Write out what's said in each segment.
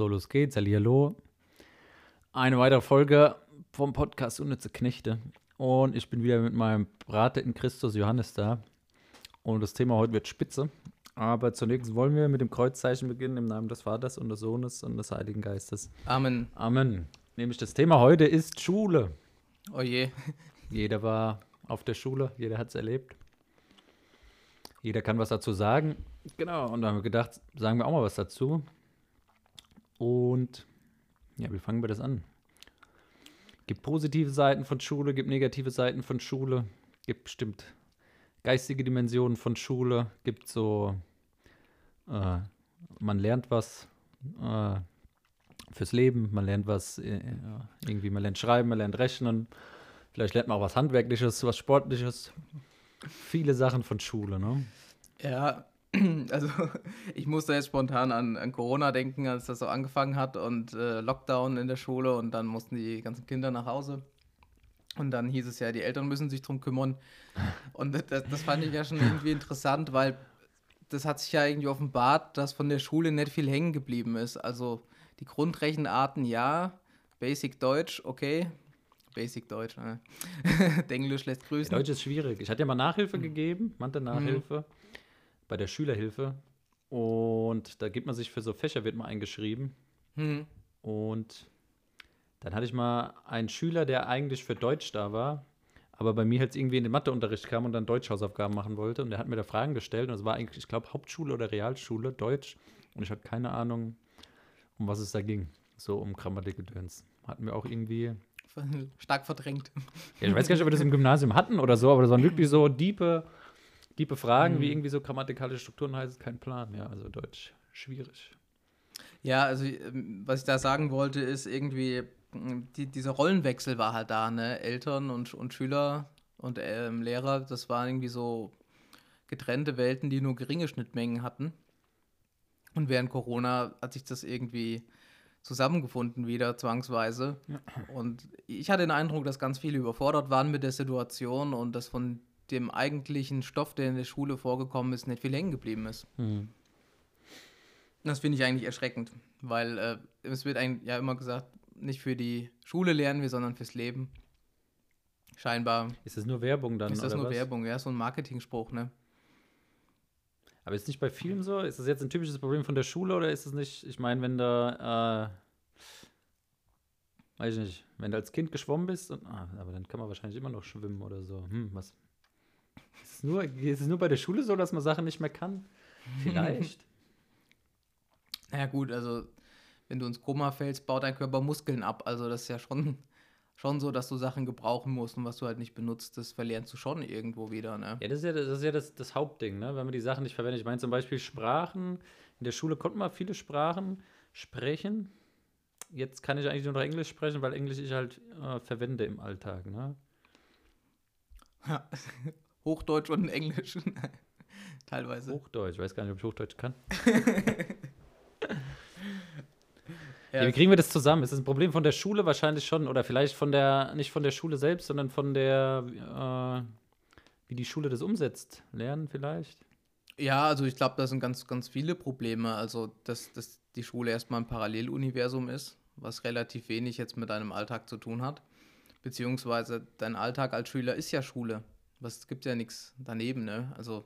So, los geht's. Hallo. Eine weitere Folge vom Podcast Unnütze Knechte. Und ich bin wieder mit meinem Brate in Christus Johannes da. Und das Thema heute wird spitze. Aber zunächst wollen wir mit dem Kreuzzeichen beginnen im Namen des Vaters und des Sohnes und des Heiligen Geistes. Amen. Amen. Nämlich das Thema heute ist Schule. Oh je. Jeder war auf der Schule, jeder hat es erlebt. Jeder kann was dazu sagen. Genau, und da haben wir gedacht, sagen wir auch mal was dazu. Und ja, wie fangen wir das an? Gibt positive Seiten von Schule, gibt negative Seiten von Schule, gibt bestimmt geistige Dimensionen von Schule, gibt so, äh, man lernt was äh, fürs Leben, man lernt was, äh, irgendwie, man lernt schreiben, man lernt rechnen, vielleicht lernt man auch was Handwerkliches, was Sportliches. Viele Sachen von Schule, ne? Ja, also ich musste jetzt spontan an, an, Corona denken, als das so angefangen hat und äh, Lockdown in der Schule und dann mussten die ganzen Kinder nach Hause. Und dann hieß es ja, die Eltern müssen sich drum kümmern. Und das, das fand ich ja schon irgendwie interessant, weil das hat sich ja irgendwie offenbart, dass von der Schule nicht viel hängen geblieben ist. Also die Grundrechenarten ja, Basic Deutsch, okay. Basic Deutsch, ne? Englisch lässt grüßen. Ja, Deutsch ist schwierig. Ich hatte ja mal Nachhilfe mhm. gegeben, Mathe-Nachhilfe. Mhm bei der Schülerhilfe. Und da gibt man sich für so Fächer, wird mal eingeschrieben. Hm. Und dann hatte ich mal einen Schüler, der eigentlich für Deutsch da war, aber bei mir jetzt irgendwie in den Matheunterricht kam und dann Deutschhausaufgaben machen wollte. Und der hat mir da Fragen gestellt. Und das war eigentlich, ich glaube, Hauptschule oder Realschule, Deutsch. Und ich hatte keine Ahnung, um was es da ging. So um Grammatikgedöns. Hatten wir auch irgendwie. Stark verdrängt. Ja, ich weiß gar nicht, ob wir das im Gymnasium hatten oder so, aber das waren wirklich so diepe Tiefe Fragen, mhm. wie irgendwie so grammatikalische Strukturen heißt, kein Plan. Ja, also Deutsch schwierig. Ja, also ähm, was ich da sagen wollte, ist irgendwie, die, dieser Rollenwechsel war halt da, ne? Eltern und, und Schüler und ähm, Lehrer, das waren irgendwie so getrennte Welten, die nur geringe Schnittmengen hatten. Und während Corona hat sich das irgendwie zusammengefunden wieder zwangsweise. Ja. Und ich hatte den Eindruck, dass ganz viele überfordert waren mit der Situation und dass von dem eigentlichen Stoff, der in der Schule vorgekommen ist, nicht viel hängen geblieben ist. Mhm. Das finde ich eigentlich erschreckend, weil äh, es wird eigentlich ja immer gesagt, nicht für die Schule lernen wir, sondern fürs Leben. Scheinbar. Ist das nur Werbung dann? Ist das nur was? Werbung, ja, so ein Marketingspruch, ne? Aber ist es nicht bei vielen so? Ist das jetzt ein typisches Problem von der Schule oder ist es nicht, ich meine, wenn da, äh, weiß ich nicht, wenn du als Kind geschwommen bist, und, ah, aber dann kann man wahrscheinlich immer noch schwimmen oder so. Hm, was, es, nur, ist es nur bei der Schule so, dass man Sachen nicht mehr kann? Vielleicht. naja, gut, also wenn du ins Koma fällst, baut dein Körper Muskeln ab. Also das ist ja schon, schon so, dass du Sachen gebrauchen musst und was du halt nicht benutzt, das verlernst du schon irgendwo wieder. Ne? Ja, das ist ja, das, ist ja das, das Hauptding, ne? wenn man die Sachen nicht verwendet. Ich meine zum Beispiel Sprachen. In der Schule konnte man viele Sprachen sprechen. Jetzt kann ich eigentlich nur noch Englisch sprechen, weil Englisch ich halt äh, verwende im Alltag. Ne? Ja. Hochdeutsch und Englisch. Teilweise. Hochdeutsch, ich weiß gar nicht, ob ich Hochdeutsch kann. ja, wie kriegen wir das zusammen? Ist das ein Problem von der Schule wahrscheinlich schon? Oder vielleicht von der, nicht von der Schule selbst, sondern von der, äh, wie die Schule das umsetzt? Lernen vielleicht? Ja, also ich glaube, da sind ganz, ganz viele Probleme. Also, dass, dass die Schule erstmal ein Paralleluniversum ist, was relativ wenig jetzt mit deinem Alltag zu tun hat. Beziehungsweise dein Alltag als Schüler ist ja Schule. Was gibt ja nichts daneben, ne? Also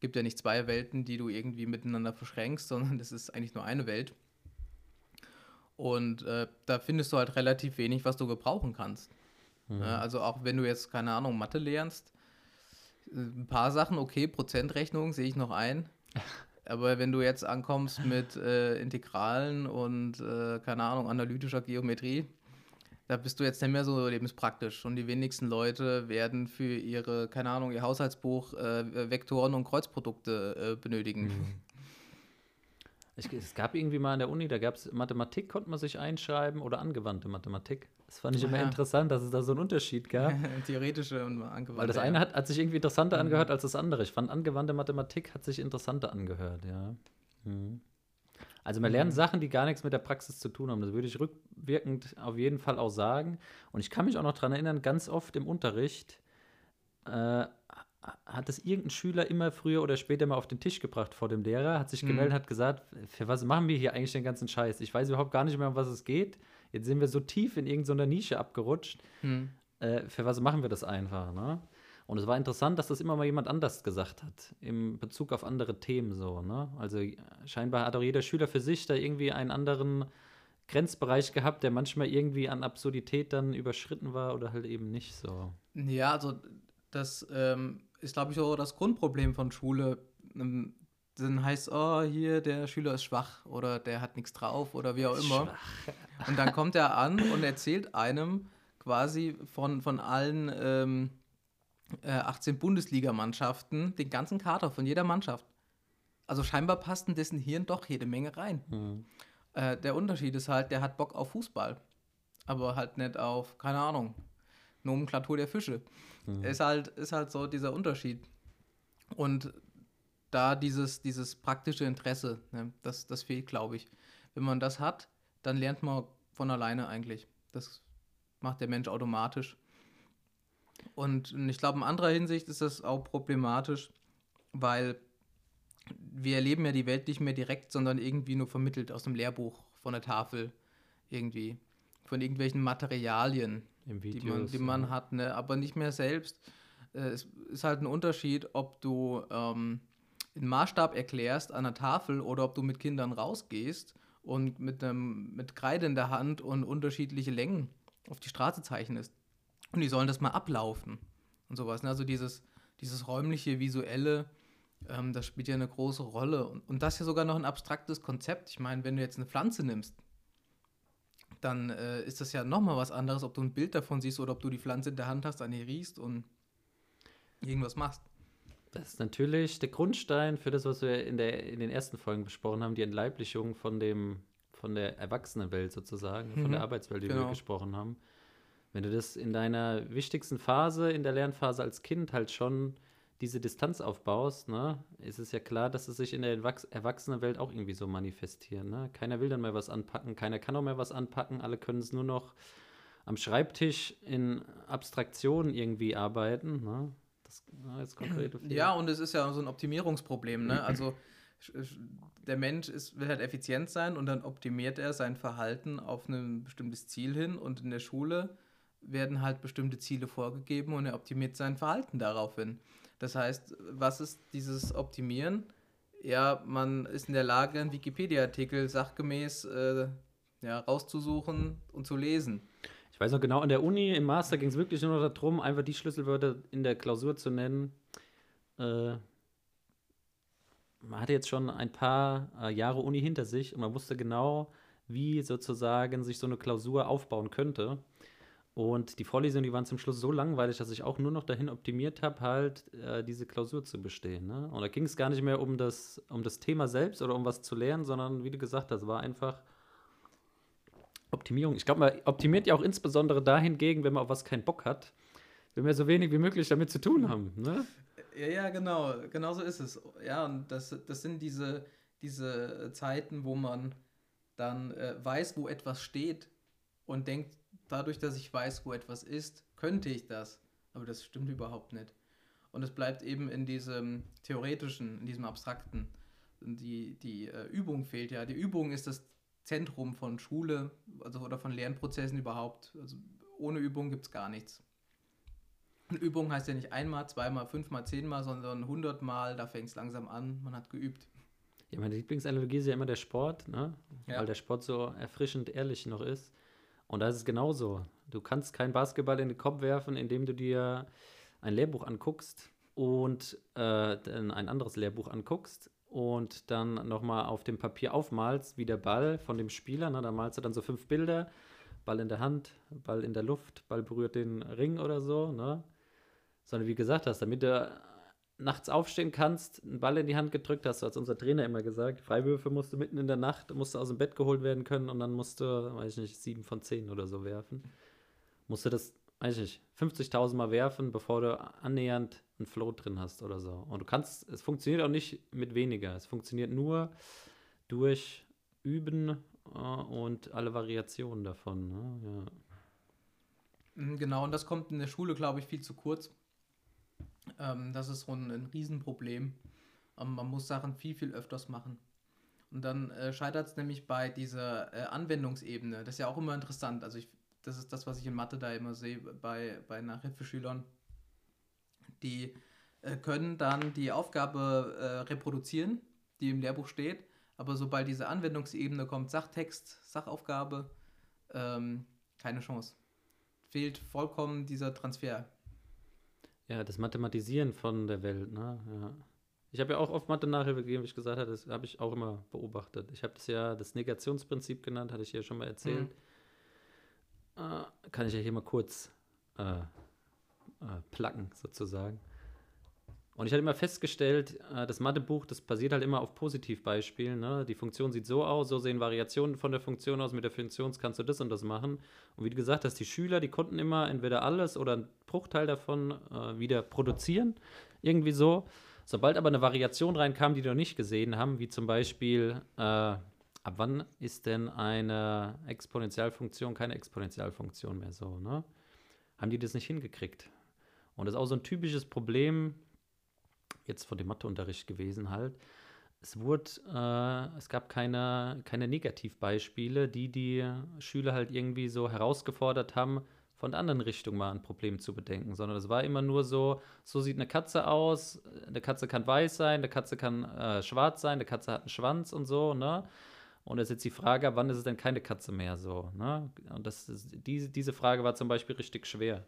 gibt ja nicht zwei Welten, die du irgendwie miteinander verschränkst, sondern das ist eigentlich nur eine Welt. Und äh, da findest du halt relativ wenig, was du gebrauchen kannst. Mhm. Ja, also auch wenn du jetzt, keine Ahnung, Mathe lernst, äh, ein paar Sachen, okay, Prozentrechnung sehe ich noch ein. Aber wenn du jetzt ankommst mit äh, Integralen und, äh, keine Ahnung, analytischer Geometrie, da bist du jetzt nicht mehr so lebenspraktisch. Und die wenigsten Leute werden für ihre, keine Ahnung, ihr Haushaltsbuch äh, Vektoren und Kreuzprodukte äh, benötigen. Mhm. Ich, es gab irgendwie mal an der Uni, da gab es Mathematik, konnte man sich einschreiben oder angewandte Mathematik. Das fand ich immer ja. interessant, dass es da so einen Unterschied gab. Theoretische und angewandte. Weil das eine hat, hat sich irgendwie interessanter mhm. angehört als das andere. Ich fand, angewandte Mathematik hat sich interessanter angehört, ja. Mhm. Also man lernt mhm. Sachen, die gar nichts mit der Praxis zu tun haben. Das würde ich rückwirkend auf jeden Fall auch sagen. Und ich kann mich auch noch daran erinnern, ganz oft im Unterricht äh, hat es irgendein Schüler immer früher oder später mal auf den Tisch gebracht vor dem Lehrer, hat sich Mhm. gemeldet, hat gesagt, für was machen wir hier eigentlich den ganzen Scheiß? Ich weiß überhaupt gar nicht mehr, um was es geht. Jetzt sind wir so tief in irgendeiner Nische abgerutscht. Hm. Äh, für was machen wir das einfach, ne? Und es war interessant, dass das immer mal jemand anders gesagt hat, im Bezug auf andere Themen so, ne? Also scheinbar hat auch jeder Schüler für sich da irgendwie einen anderen Grenzbereich gehabt, der manchmal irgendwie an Absurdität dann überschritten war oder halt eben nicht so. Ja, also das ähm, ist, glaube ich, auch das Grundproblem von Schule. Ähm, Dann heißt, oh, hier, der Schüler ist schwach oder der hat nichts drauf oder wie auch immer. Und dann kommt er an und erzählt einem quasi von, von allen ähm, äh, 18 Bundesligamannschaften den ganzen Kader von jeder Mannschaft. Also scheinbar passt in dessen Hirn doch jede Menge rein. Hm. Äh, der Unterschied ist halt, der hat Bock auf Fußball, aber halt nicht auf, keine Ahnung, Nomenklatur der Fische. Ist, halt, ist halt so dieser Unterschied. Und da dieses, dieses praktische Interesse, ne, das, das fehlt, glaube ich. Wenn man das hat, dann lernt man von alleine eigentlich. Das macht der Mensch automatisch. Und ich glaube, in anderer Hinsicht ist das auch problematisch, weil wir erleben ja die Welt nicht mehr direkt, sondern irgendwie nur vermittelt aus dem Lehrbuch, von der Tafel, irgendwie. Von irgendwelchen Materialien, Im die man, die man hat, ne? aber nicht mehr selbst. Äh, es ist halt ein Unterschied, ob du ähm, einen Maßstab erklärst an der Tafel oder ob du mit Kindern rausgehst und mit, einem, mit Kreide in der Hand und unterschiedliche Längen auf die Straße zeichnest. Und die sollen das mal ablaufen und sowas. Ne? Also dieses, dieses räumliche, visuelle, ähm, das spielt ja eine große Rolle. Und, und das ist ja sogar noch ein abstraktes Konzept. Ich meine, wenn du jetzt eine Pflanze nimmst, dann äh, ist das ja nochmal was anderes, ob du ein Bild davon siehst oder ob du die Pflanze in der Hand hast, an ihr riechst und irgendwas machst. Das ist natürlich der Grundstein für das, was wir in, der, in den ersten Folgen besprochen haben, die Entleiblichung von, dem, von der Erwachsenenwelt sozusagen, von Mhm, der Arbeitswelt, die wir genau. gesprochen haben. Wenn du das in deiner wichtigsten Phase, in der Lernphase als Kind halt schon diese Distanz aufbaust, ne, ist es ja klar, dass es sich in der Erwachs- Erwachsenenwelt auch irgendwie so manifestiert. Ne? Keiner will dann mehr was anpacken, keiner kann auch mehr was anpacken, alle können es nur noch am Schreibtisch in Abstraktionen irgendwie arbeiten. Ne? Das na, jetzt konkrete Ja, und es ist ja so ein Optimierungsproblem. Ne? Also der Mensch ist, will halt effizient sein und dann optimiert er sein Verhalten auf ein bestimmtes Ziel hin und in der Schule werden halt bestimmte Ziele vorgegeben und er optimiert sein Verhalten darauf hin. Das heißt, was ist dieses Optimieren? Ja, man ist in der Lage, einen Wikipedia-Artikel sachgemäß äh, ja, rauszusuchen und zu lesen. Ich weiß noch genau, in der Uni, im Master ging es wirklich nur noch darum, einfach die Schlüsselwörter in der Klausur zu nennen. Äh, man hatte jetzt schon ein paar äh, Jahre Uni hinter sich und man wusste genau, wie sozusagen sich so eine Klausur aufbauen könnte. Und die Vorlesungen, die waren zum Schluss so langweilig, dass ich auch nur noch dahin optimiert habe, halt äh, diese Klausur zu bestehen. Ne? Und da ging es gar nicht mehr um das, um das Thema selbst oder um was zu lernen, sondern wie du gesagt hast, war einfach Optimierung. Ich glaube, man optimiert ja auch insbesondere dahingegen, wenn man auf was keinen Bock hat, wenn wir so wenig wie möglich damit zu tun haben. Ne? Ja, ja, genau, genau so ist es. Ja, und das, das sind diese, diese Zeiten, wo man dann äh, weiß, wo etwas steht und denkt, dadurch, dass ich weiß, wo etwas ist, könnte ich das. Aber das stimmt überhaupt nicht. Und es bleibt eben in diesem theoretischen, in diesem abstrakten. Die, die äh, Übung fehlt ja. Die Übung ist das Zentrum von Schule also, oder von Lernprozessen überhaupt. Also ohne Übung gibt es gar nichts. Und Übung heißt ja nicht einmal, zweimal, fünfmal, zehnmal, sondern hundertmal. Da fängt es langsam an. Man hat geübt. Ja, meine Lieblingsanalogie ist ja immer der Sport, ne? Ja. weil der Sport so erfrischend ehrlich noch ist. Und da ist es genauso. Du kannst keinen Basketball in den Kopf werfen, indem du dir ein Lehrbuch anguckst und äh, dann ein anderes Lehrbuch anguckst und dann nochmal auf dem Papier aufmalst, wie der Ball von dem Spieler. Ne? Da malst du dann so fünf Bilder. Ball in der Hand, Ball in der Luft, Ball berührt den Ring oder so. Ne? Sondern wie gesagt hast, damit du nachts aufstehen kannst, einen Ball in die Hand gedrückt hast, hat unser Trainer immer gesagt. Freiwürfe musst du mitten in der Nacht, musst du aus dem Bett geholt werden können und dann musst du, weiß ich nicht, sieben von zehn oder so werfen. Musst du das, weiß ich nicht, 50.000 Mal werfen, bevor du annähernd einen Flow drin hast oder so. Und du kannst, es funktioniert auch nicht mit weniger. Es funktioniert nur durch Üben äh, und alle Variationen davon. Ne? Ja. Mhm, Genau, und das kommt in der Schule, glaube ich, viel zu kurz. Ähm, das ist so ein, ein Riesenproblem. Ähm, man muss Sachen viel, viel öfters machen. Und dann äh, scheitert es nämlich bei dieser äh, Anwendungsebene. Das ist ja auch immer interessant. Also ich, das ist das, was ich in Mathe da immer sehe bei, bei Nachhilfeschülern. Die äh, können dann die Aufgabe äh, reproduzieren, die im Lehrbuch steht. Aber sobald diese Anwendungsebene kommt, Sachtext, Sachaufgabe, ähm, keine Chance. Fehlt vollkommen dieser Transfer. Ja, das Mathematisieren von der Welt, ne? Ja. Ich habe ja auch oft Mathe-Nachhilfe gegeben, wie ich gesagt habe, das habe ich auch immer beobachtet. Ich habe das ja das Negationsprinzip genannt, hatte ich ja schon mal erzählt. Mhm. Äh, kann ich ja hier mal kurz äh, äh, placken, sozusagen. Und ich hatte immer festgestellt, äh, das Mathebuch, das basiert halt immer auf Positivbeispielen. Ne? Die Funktion sieht so aus, so sehen Variationen von der Funktion aus. Mit der Funktion kannst du das und das machen. Und wie du gesagt hast, die Schüler, die konnten immer entweder alles oder einen Bruchteil davon äh, wieder produzieren. Irgendwie so. Sobald aber eine Variation reinkam, die die noch nicht gesehen haben, wie zum Beispiel, äh, ab wann ist denn eine Exponentialfunktion keine Exponentialfunktion mehr so, ne? Haben die das nicht hingekriegt? Und das ist auch so ein typisches Problem jetzt von dem Matheunterricht gewesen halt. Es wurde, äh, es gab keine, keine Negativbeispiele, die die Schüler halt irgendwie so herausgefordert haben, von der anderen Richtung mal ein Problem zu bedenken, sondern es war immer nur so, so sieht eine Katze aus, eine Katze kann weiß sein, eine Katze kann äh, schwarz sein, eine Katze hat einen Schwanz und so, ne? Und es ist jetzt die Frage, wann ist es denn keine Katze mehr so, ne? Und das ist, diese, diese Frage war zum Beispiel richtig schwer.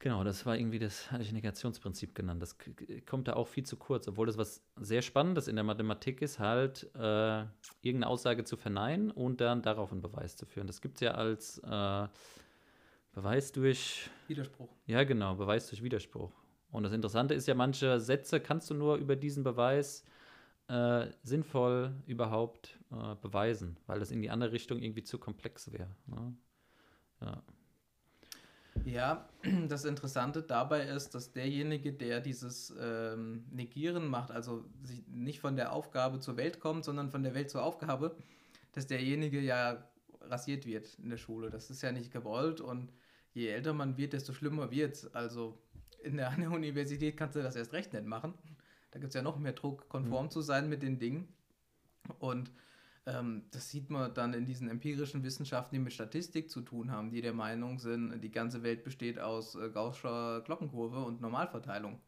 Genau, das war irgendwie das, hatte ich Negationsprinzip genannt. Das kommt da auch viel zu kurz, obwohl das was sehr Spannendes in der Mathematik ist, halt äh, irgendeine Aussage zu verneinen und dann darauf einen Beweis zu führen. Das gibt es ja als äh, Beweis durch Widerspruch. Ja, genau, Beweis durch Widerspruch. Und das Interessante ist ja, manche Sätze kannst du nur über diesen Beweis äh, sinnvoll überhaupt äh, beweisen, weil das in die andere Richtung irgendwie zu komplex wäre. Ne? Ja. Ja, das Interessante dabei ist, dass derjenige, der dieses ähm, Negieren macht, also nicht von der Aufgabe zur Welt kommt, sondern von der Welt zur Aufgabe, dass derjenige ja rasiert wird in der Schule. Das ist ja nicht gewollt und je älter man wird, desto schlimmer wird es. Also in der, an der Universität kannst du das erst recht nicht machen. Da gibt es ja noch mehr Druck, konform mhm. zu sein mit den Dingen. Und ähm, das sieht man dann in diesen empirischen Wissenschaften, die mit Statistik zu tun haben, die der Meinung sind, die ganze Welt besteht aus äh, Gaußscher Glockenkurve und Normalverteilung.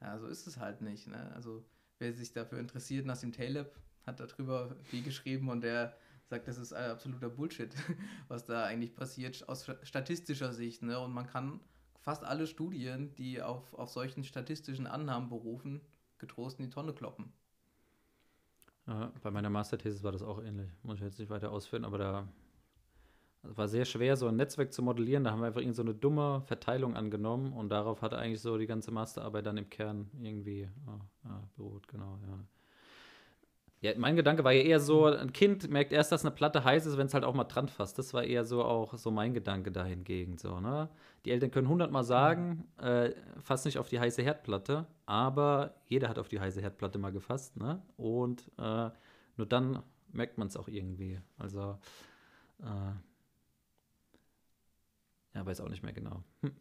Ja, so ist es halt nicht. Ne? Also wer sich dafür interessiert, Nassim Taleb hat darüber viel geschrieben und der sagt, das ist absoluter Bullshit, was da eigentlich passiert aus statistischer Sicht. Ne? Und man kann fast alle Studien, die auf, auf solchen statistischen Annahmen berufen, getrost in die Tonne kloppen. Ja, bei meiner Masterthesis war das auch ähnlich. Muss ich jetzt nicht weiter ausführen, aber da war sehr schwer, so ein Netzwerk zu modellieren. Da haben wir einfach irgend so eine dumme Verteilung angenommen und darauf hat eigentlich so die ganze Masterarbeit dann im Kern irgendwie ja, beruht, genau, ja. Ja, mein Gedanke war ja eher so, ein Kind merkt erst, dass eine Platte heiß ist, wenn es halt auch mal dran fasst. Das war eher so auch so mein Gedanke dahingegen. So, ne? Die Eltern können hundertmal sagen, äh, fass nicht auf die heiße Herdplatte, aber jeder hat auf die heiße Herdplatte mal gefasst, ne? Und äh, nur dann merkt man es auch irgendwie. Also, äh, ja, weiß auch nicht mehr genau. Hm.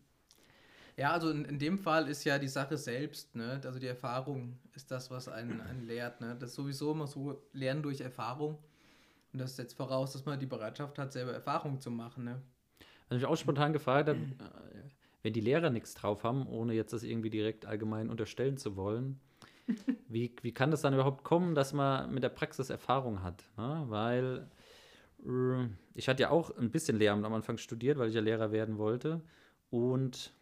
Ja, also in, in dem Fall ist ja die Sache selbst, ne? also die Erfahrung ist das, was einen, einen lehrt. Ne? Das ist sowieso immer so, Lernen durch Erfahrung. Und das setzt voraus, dass man die Bereitschaft hat, selber Erfahrung zu machen. Ne? Also ich auch spontan gefragt habe, äh, wenn die Lehrer nichts drauf haben, ohne jetzt das irgendwie direkt allgemein unterstellen zu wollen, wie, wie kann das dann überhaupt kommen, dass man mit der Praxis Erfahrung hat? Ne? Weil äh, ich hatte ja auch ein bisschen Lehramt am Anfang studiert, weil ich ja Lehrer werden wollte. Und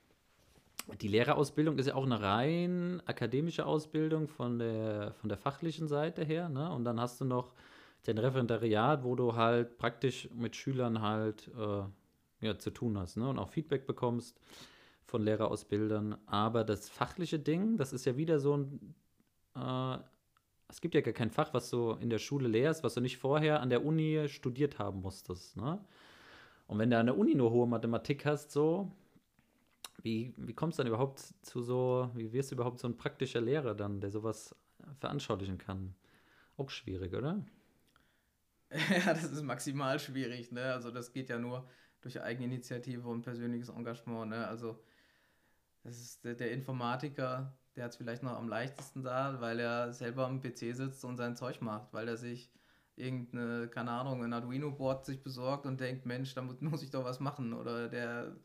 die Lehrerausbildung ist ja auch eine rein akademische Ausbildung von der, von der fachlichen Seite her. Ne? Und dann hast du noch den Referendariat, wo du halt praktisch mit Schülern halt äh, ja, zu tun hast ne? und auch Feedback bekommst von Lehrerausbildern. Aber das fachliche Ding, das ist ja wieder so ein. Äh, es gibt ja gar kein Fach, was du in der Schule lehrst, was du nicht vorher an der Uni studiert haben musstest. Ne? Und wenn du an der Uni nur hohe Mathematik hast, so, wie, wie kommst du dann überhaupt zu so, wie wirst du überhaupt so ein praktischer Lehrer dann, der sowas veranschaulichen kann? Auch schwierig, oder? Ja, das ist maximal schwierig, ne? Also das geht ja nur durch Eigeninitiative und persönliches Engagement, ne? Also Das ist der, der Informatiker, der hat es vielleicht noch am leichtesten da, weil er selber am PC sitzt und sein Zeug macht, weil er sich irgendeine, keine Ahnung, ein Arduino-Board sich besorgt und denkt, Mensch, damit muss ich doch was machen. Oder der,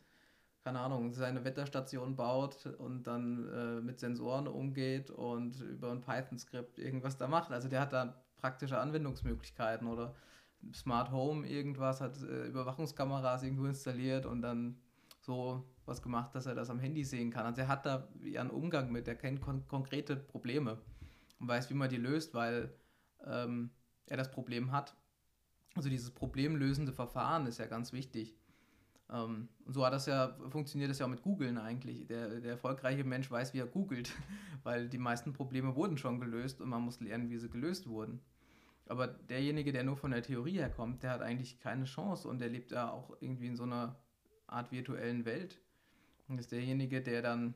keine Ahnung, seine Wetterstation baut und dann äh, mit Sensoren umgeht und über ein Python-Skript irgendwas da macht. Also der hat da praktische Anwendungsmöglichkeiten oder Smart Home irgendwas, hat äh, Überwachungskameras irgendwo installiert und dann so was gemacht, dass er das am Handy sehen kann. Also er hat da einen Umgang mit, er kennt kon konkrete Probleme und weiß, wie man die löst, weil ähm, er das Problem hat. Also dieses problemlösende Verfahren ist ja ganz wichtig. Ähm, und so hat das ja, funktioniert das ja auch mit Googlen eigentlich. Der, der erfolgreiche Mensch weiß, wie er googelt, weil die meisten Probleme wurden schon gelöst und man muss lernen, wie sie gelöst wurden. Aber derjenige, der nur von der Theorie herkommt, der hat eigentlich keine Chance und der lebt ja auch irgendwie in so einer Art virtuellen Welt. Und ist derjenige, der dann,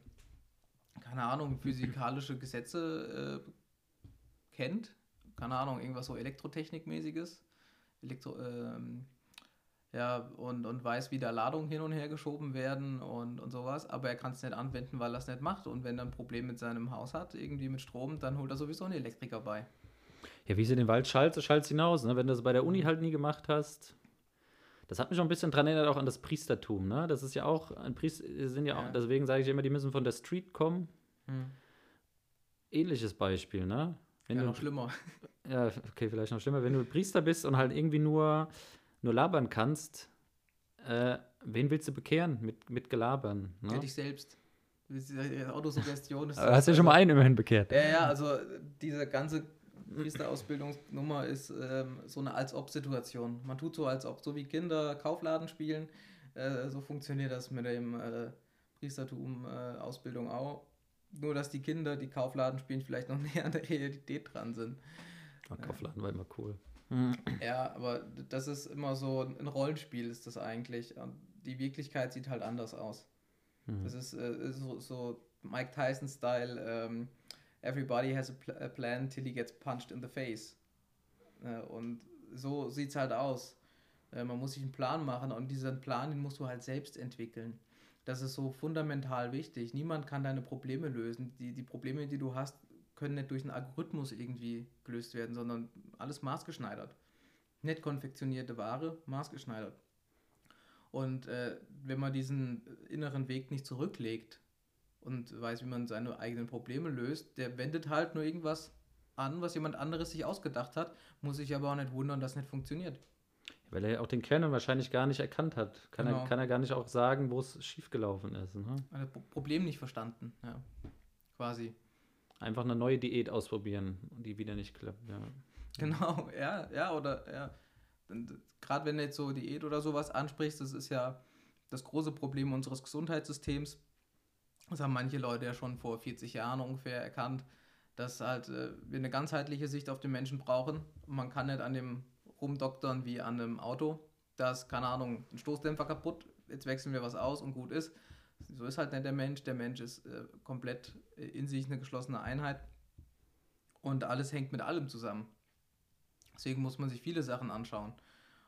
keine Ahnung, physikalische Gesetze äh, kennt, keine Ahnung, irgendwas so Elektrotechnikmäßiges, Elektro, ähm, ja, und, und weiß, wie da Ladungen hin und her geschoben werden und, und sowas, aber er kann es nicht anwenden, weil er es nicht macht. Und wenn er ein Problem mit seinem Haus hat, irgendwie mit Strom, dann holt er sowieso einen Elektriker bei. Ja, wie sie den Wald schallt, so schallt hinaus. Ne? Wenn du das bei der Uni halt nie gemacht hast. Das hat mich auch ein bisschen dran erinnert, auch an das Priestertum. Ne? Das ist ja auch, ein Priester sind ja, ja. auch, deswegen sage ich immer, die müssen von der Street kommen. Hm. Ähnliches Beispiel, ne? Wenn ja, du, noch schlimmer. Ja, okay, vielleicht noch schlimmer. Wenn du Priester bist und halt irgendwie nur, nur labern kannst, äh, wen willst du bekehren mit, mit Gelabern? Ne? Ja, dich selbst. Autosuggestion ist. hast du ja schon mal einen immerhin bekehrt. Ja, ja, also diese ganze Priesterausbildungsnummer ist ähm, so eine Als-Ob-Situation. Man tut so, als ob, so wie Kinder Kaufladen spielen, äh, so funktioniert das mit dem äh, Priestertum-Ausbildung äh, auch. Nur, dass die Kinder, die Kaufladen spielen, vielleicht noch näher an der Realität dran sind. Ja, Kaufladen war immer cool. Ja, aber das ist immer so ein Rollenspiel, ist das eigentlich. Und die Wirklichkeit sieht halt anders aus. Mhm. Das ist äh, so, so Mike Tyson-Style. Ähm, everybody has a, pl a, plan till he gets punched in the face. Äh, und so sieht es halt aus. Äh, man muss sich einen Plan machen und diesen Plan, den musst du halt selbst entwickeln. Das ist so fundamental wichtig. Niemand kann deine Probleme lösen. Die, die Probleme, die du hast, können nicht durch einen Algorithmus irgendwie gelöst werden, sondern alles maßgeschneidert. Nicht konfektionierte Ware, maßgeschneidert. Und äh, wenn man diesen inneren Weg nicht zurücklegt, und weiß, wie man seine eigenen Probleme löst. Der wendet halt nur irgendwas an, was jemand anderes sich ausgedacht hat, muss sich aber auch nicht wundern, dass es nicht funktioniert. Weil er ja auch den Kern wahrscheinlich gar nicht erkannt hat. Kann, genau. er, kann er gar nicht auch sagen, wo es schiefgelaufen ist. Ne? Ein Problem nicht verstanden, ja. Quasi. Einfach eine neue Diät ausprobieren, die wieder nicht klappt, ja. Genau, ja, ja, oder ja. Gerade wenn du jetzt so Diät oder sowas ansprichst, das ist ja das große Problem unseres Gesundheitssystems das haben manche Leute ja schon vor 40 Jahren ungefähr erkannt, dass halt äh, wir eine ganzheitliche Sicht auf den Menschen brauchen. man kann nicht an dem rumdoktern wie an einem Auto. Da ist, keine Ahnung, ein Stoßdämpfer kaputt, jetzt wechseln wir was aus und gut ist. So ist halt nicht der Mensch. Der Mensch ist äh, komplett äh, in sich eine geschlossene Einheit und alles hängt mit allem zusammen. Deswegen muss man sich viele Sachen anschauen.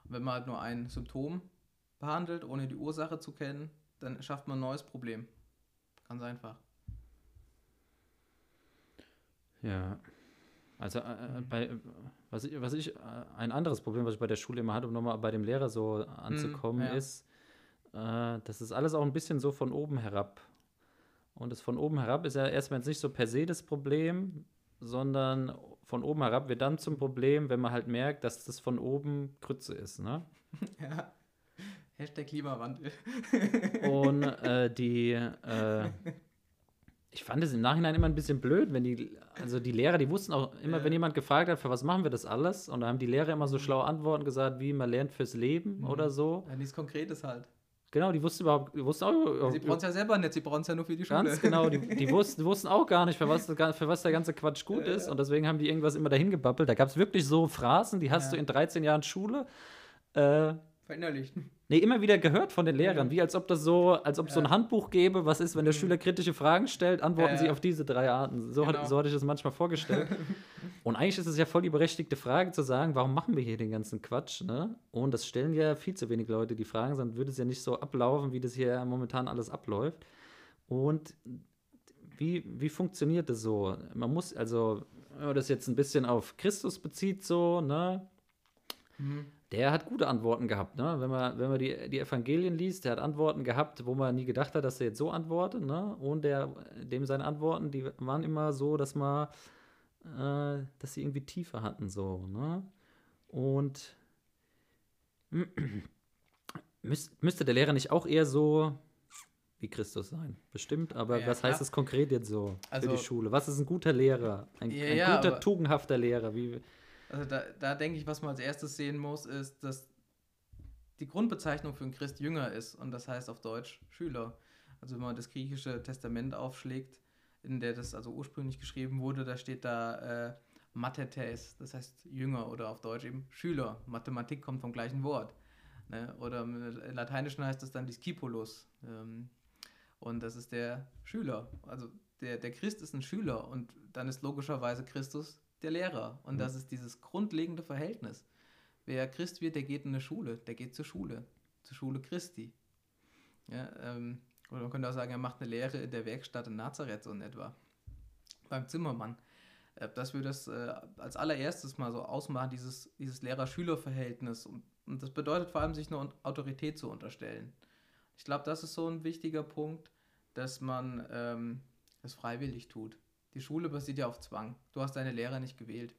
Und wenn man halt nur ein Symptom behandelt, ohne die Ursache zu kennen, dann schafft man ein neues Problem. Ganz einfach. Ja. Also äh, äh bei was ich, was ich, äh, ein anderes Problem, was ich bei der Schule immer hatte, um nochmal bei dem Lehrer so anzukommen, hm, ja. ist, äh, das ist alles auch ein bisschen so von oben herab. Und das von oben herab ist ja erstmal jetzt nicht so per se das Problem, sondern von oben herab wird dann zum Problem, wenn man halt merkt, dass das von oben Krütze ist, ne? Ja. Hashtag Klimawandel. Und äh, die, äh, ich fand es im Nachhinein immer ein bisschen blöd, wenn die, also die Lehrer, die wussten auch immer, ja. wenn jemand gefragt hat, für was machen wir das alles? Und da haben die Lehrer immer so schlaue Antworten gesagt, wie man lernt fürs Leben mhm. oder so. Ja, nichts Konkretes halt. Genau, die wussten überhaupt, die wussten auch. Sie brauchen es ja selber nicht, sie brauchen es ja nur für die Schule. Ganz genau, die, die wussten, wussten auch gar nicht, für was, für was der ganze Quatsch gut ja, ist. Und deswegen haben die irgendwas immer dahin gebabbelt. Da gab es wirklich so Phrasen, die hast du in 13 Jahren Schule. Äh, Verinnerlicht. Nee, immer wieder gehört von den Lehrern, wie als ob das so, als ob ja. so ein Handbuch gäbe, was ist, wenn der mhm. Schüler kritische Fragen stellt, antworten ja, sie auf diese drei Arten. So, genau. hat, so hatte ich das manchmal vorgestellt. und eigentlich ist es ja voll die berechtigte Frage zu sagen, warum machen wir hier den ganzen Quatsch, ne? Und das stellen ja viel zu wenig Leute die Fragen, sonst würde es ja nicht so ablaufen, wie das hier momentan alles abläuft. Und wie, wie funktioniert das so? Man muss, also, wenn man das jetzt ein bisschen auf Christus bezieht, so, ne? Mhm. Der hat gute Antworten gehabt, ne? Wenn man, wenn man die, die Evangelien liest, der hat Antworten gehabt, wo man nie gedacht hat, dass er jetzt so antwortet, ne? Und der, dem seine Antworten, die waren immer so, dass man, äh, dass sie irgendwie Tiefe hatten, so, ne? Und müsste der Lehrer nicht auch eher so wie Christus sein. Bestimmt, aber ja, was klar. heißt es konkret jetzt so also, für die also Schule? Was ist ein guter Lehrer? Ein, ja, ein ja, guter, aber, tugendhafter Lehrer? Wie, also da, da denke ich, was man als erstes sehen muss, ist, dass die Grundbezeichnung für einen Christ Jünger ist und das heißt auf Deutsch Schüler. Also wenn man das griechische Testament aufschlägt, in der das also ursprünglich geschrieben wurde, da steht da äh, Mathetes, das heißt Jünger oder auf Deutsch eben Schüler. Mathematik kommt vom gleichen Wort. Ne? Oder im Lateinischen heißt es dann Discipulus. Ähm, und das ist der Schüler. Also der, der Christ ist ein Schüler und dann ist logischerweise Christus der Lehrer. Und mhm. das ist dieses grundlegende Verhältnis. Wer Christ wird, der geht in eine Schule, der geht zur Schule, zur Schule Christi. Ja, ähm, oder man könnte auch sagen, er macht eine Lehre in der Werkstatt in Nazareth so in etwa. Beim Zimmermann. Äh, dass wir das äh, als allererstes mal so ausmachen, dieses, dieses Lehrer-Schüler-Verhältnis. Und, und das bedeutet vor allem, sich eine Autorität zu unterstellen. Ich glaube, das ist so ein wichtiger Punkt, dass man ähm, das freiwillig tut. Die Schule basiert ja auf Zwang. Du hast deine Lehrer nicht gewählt.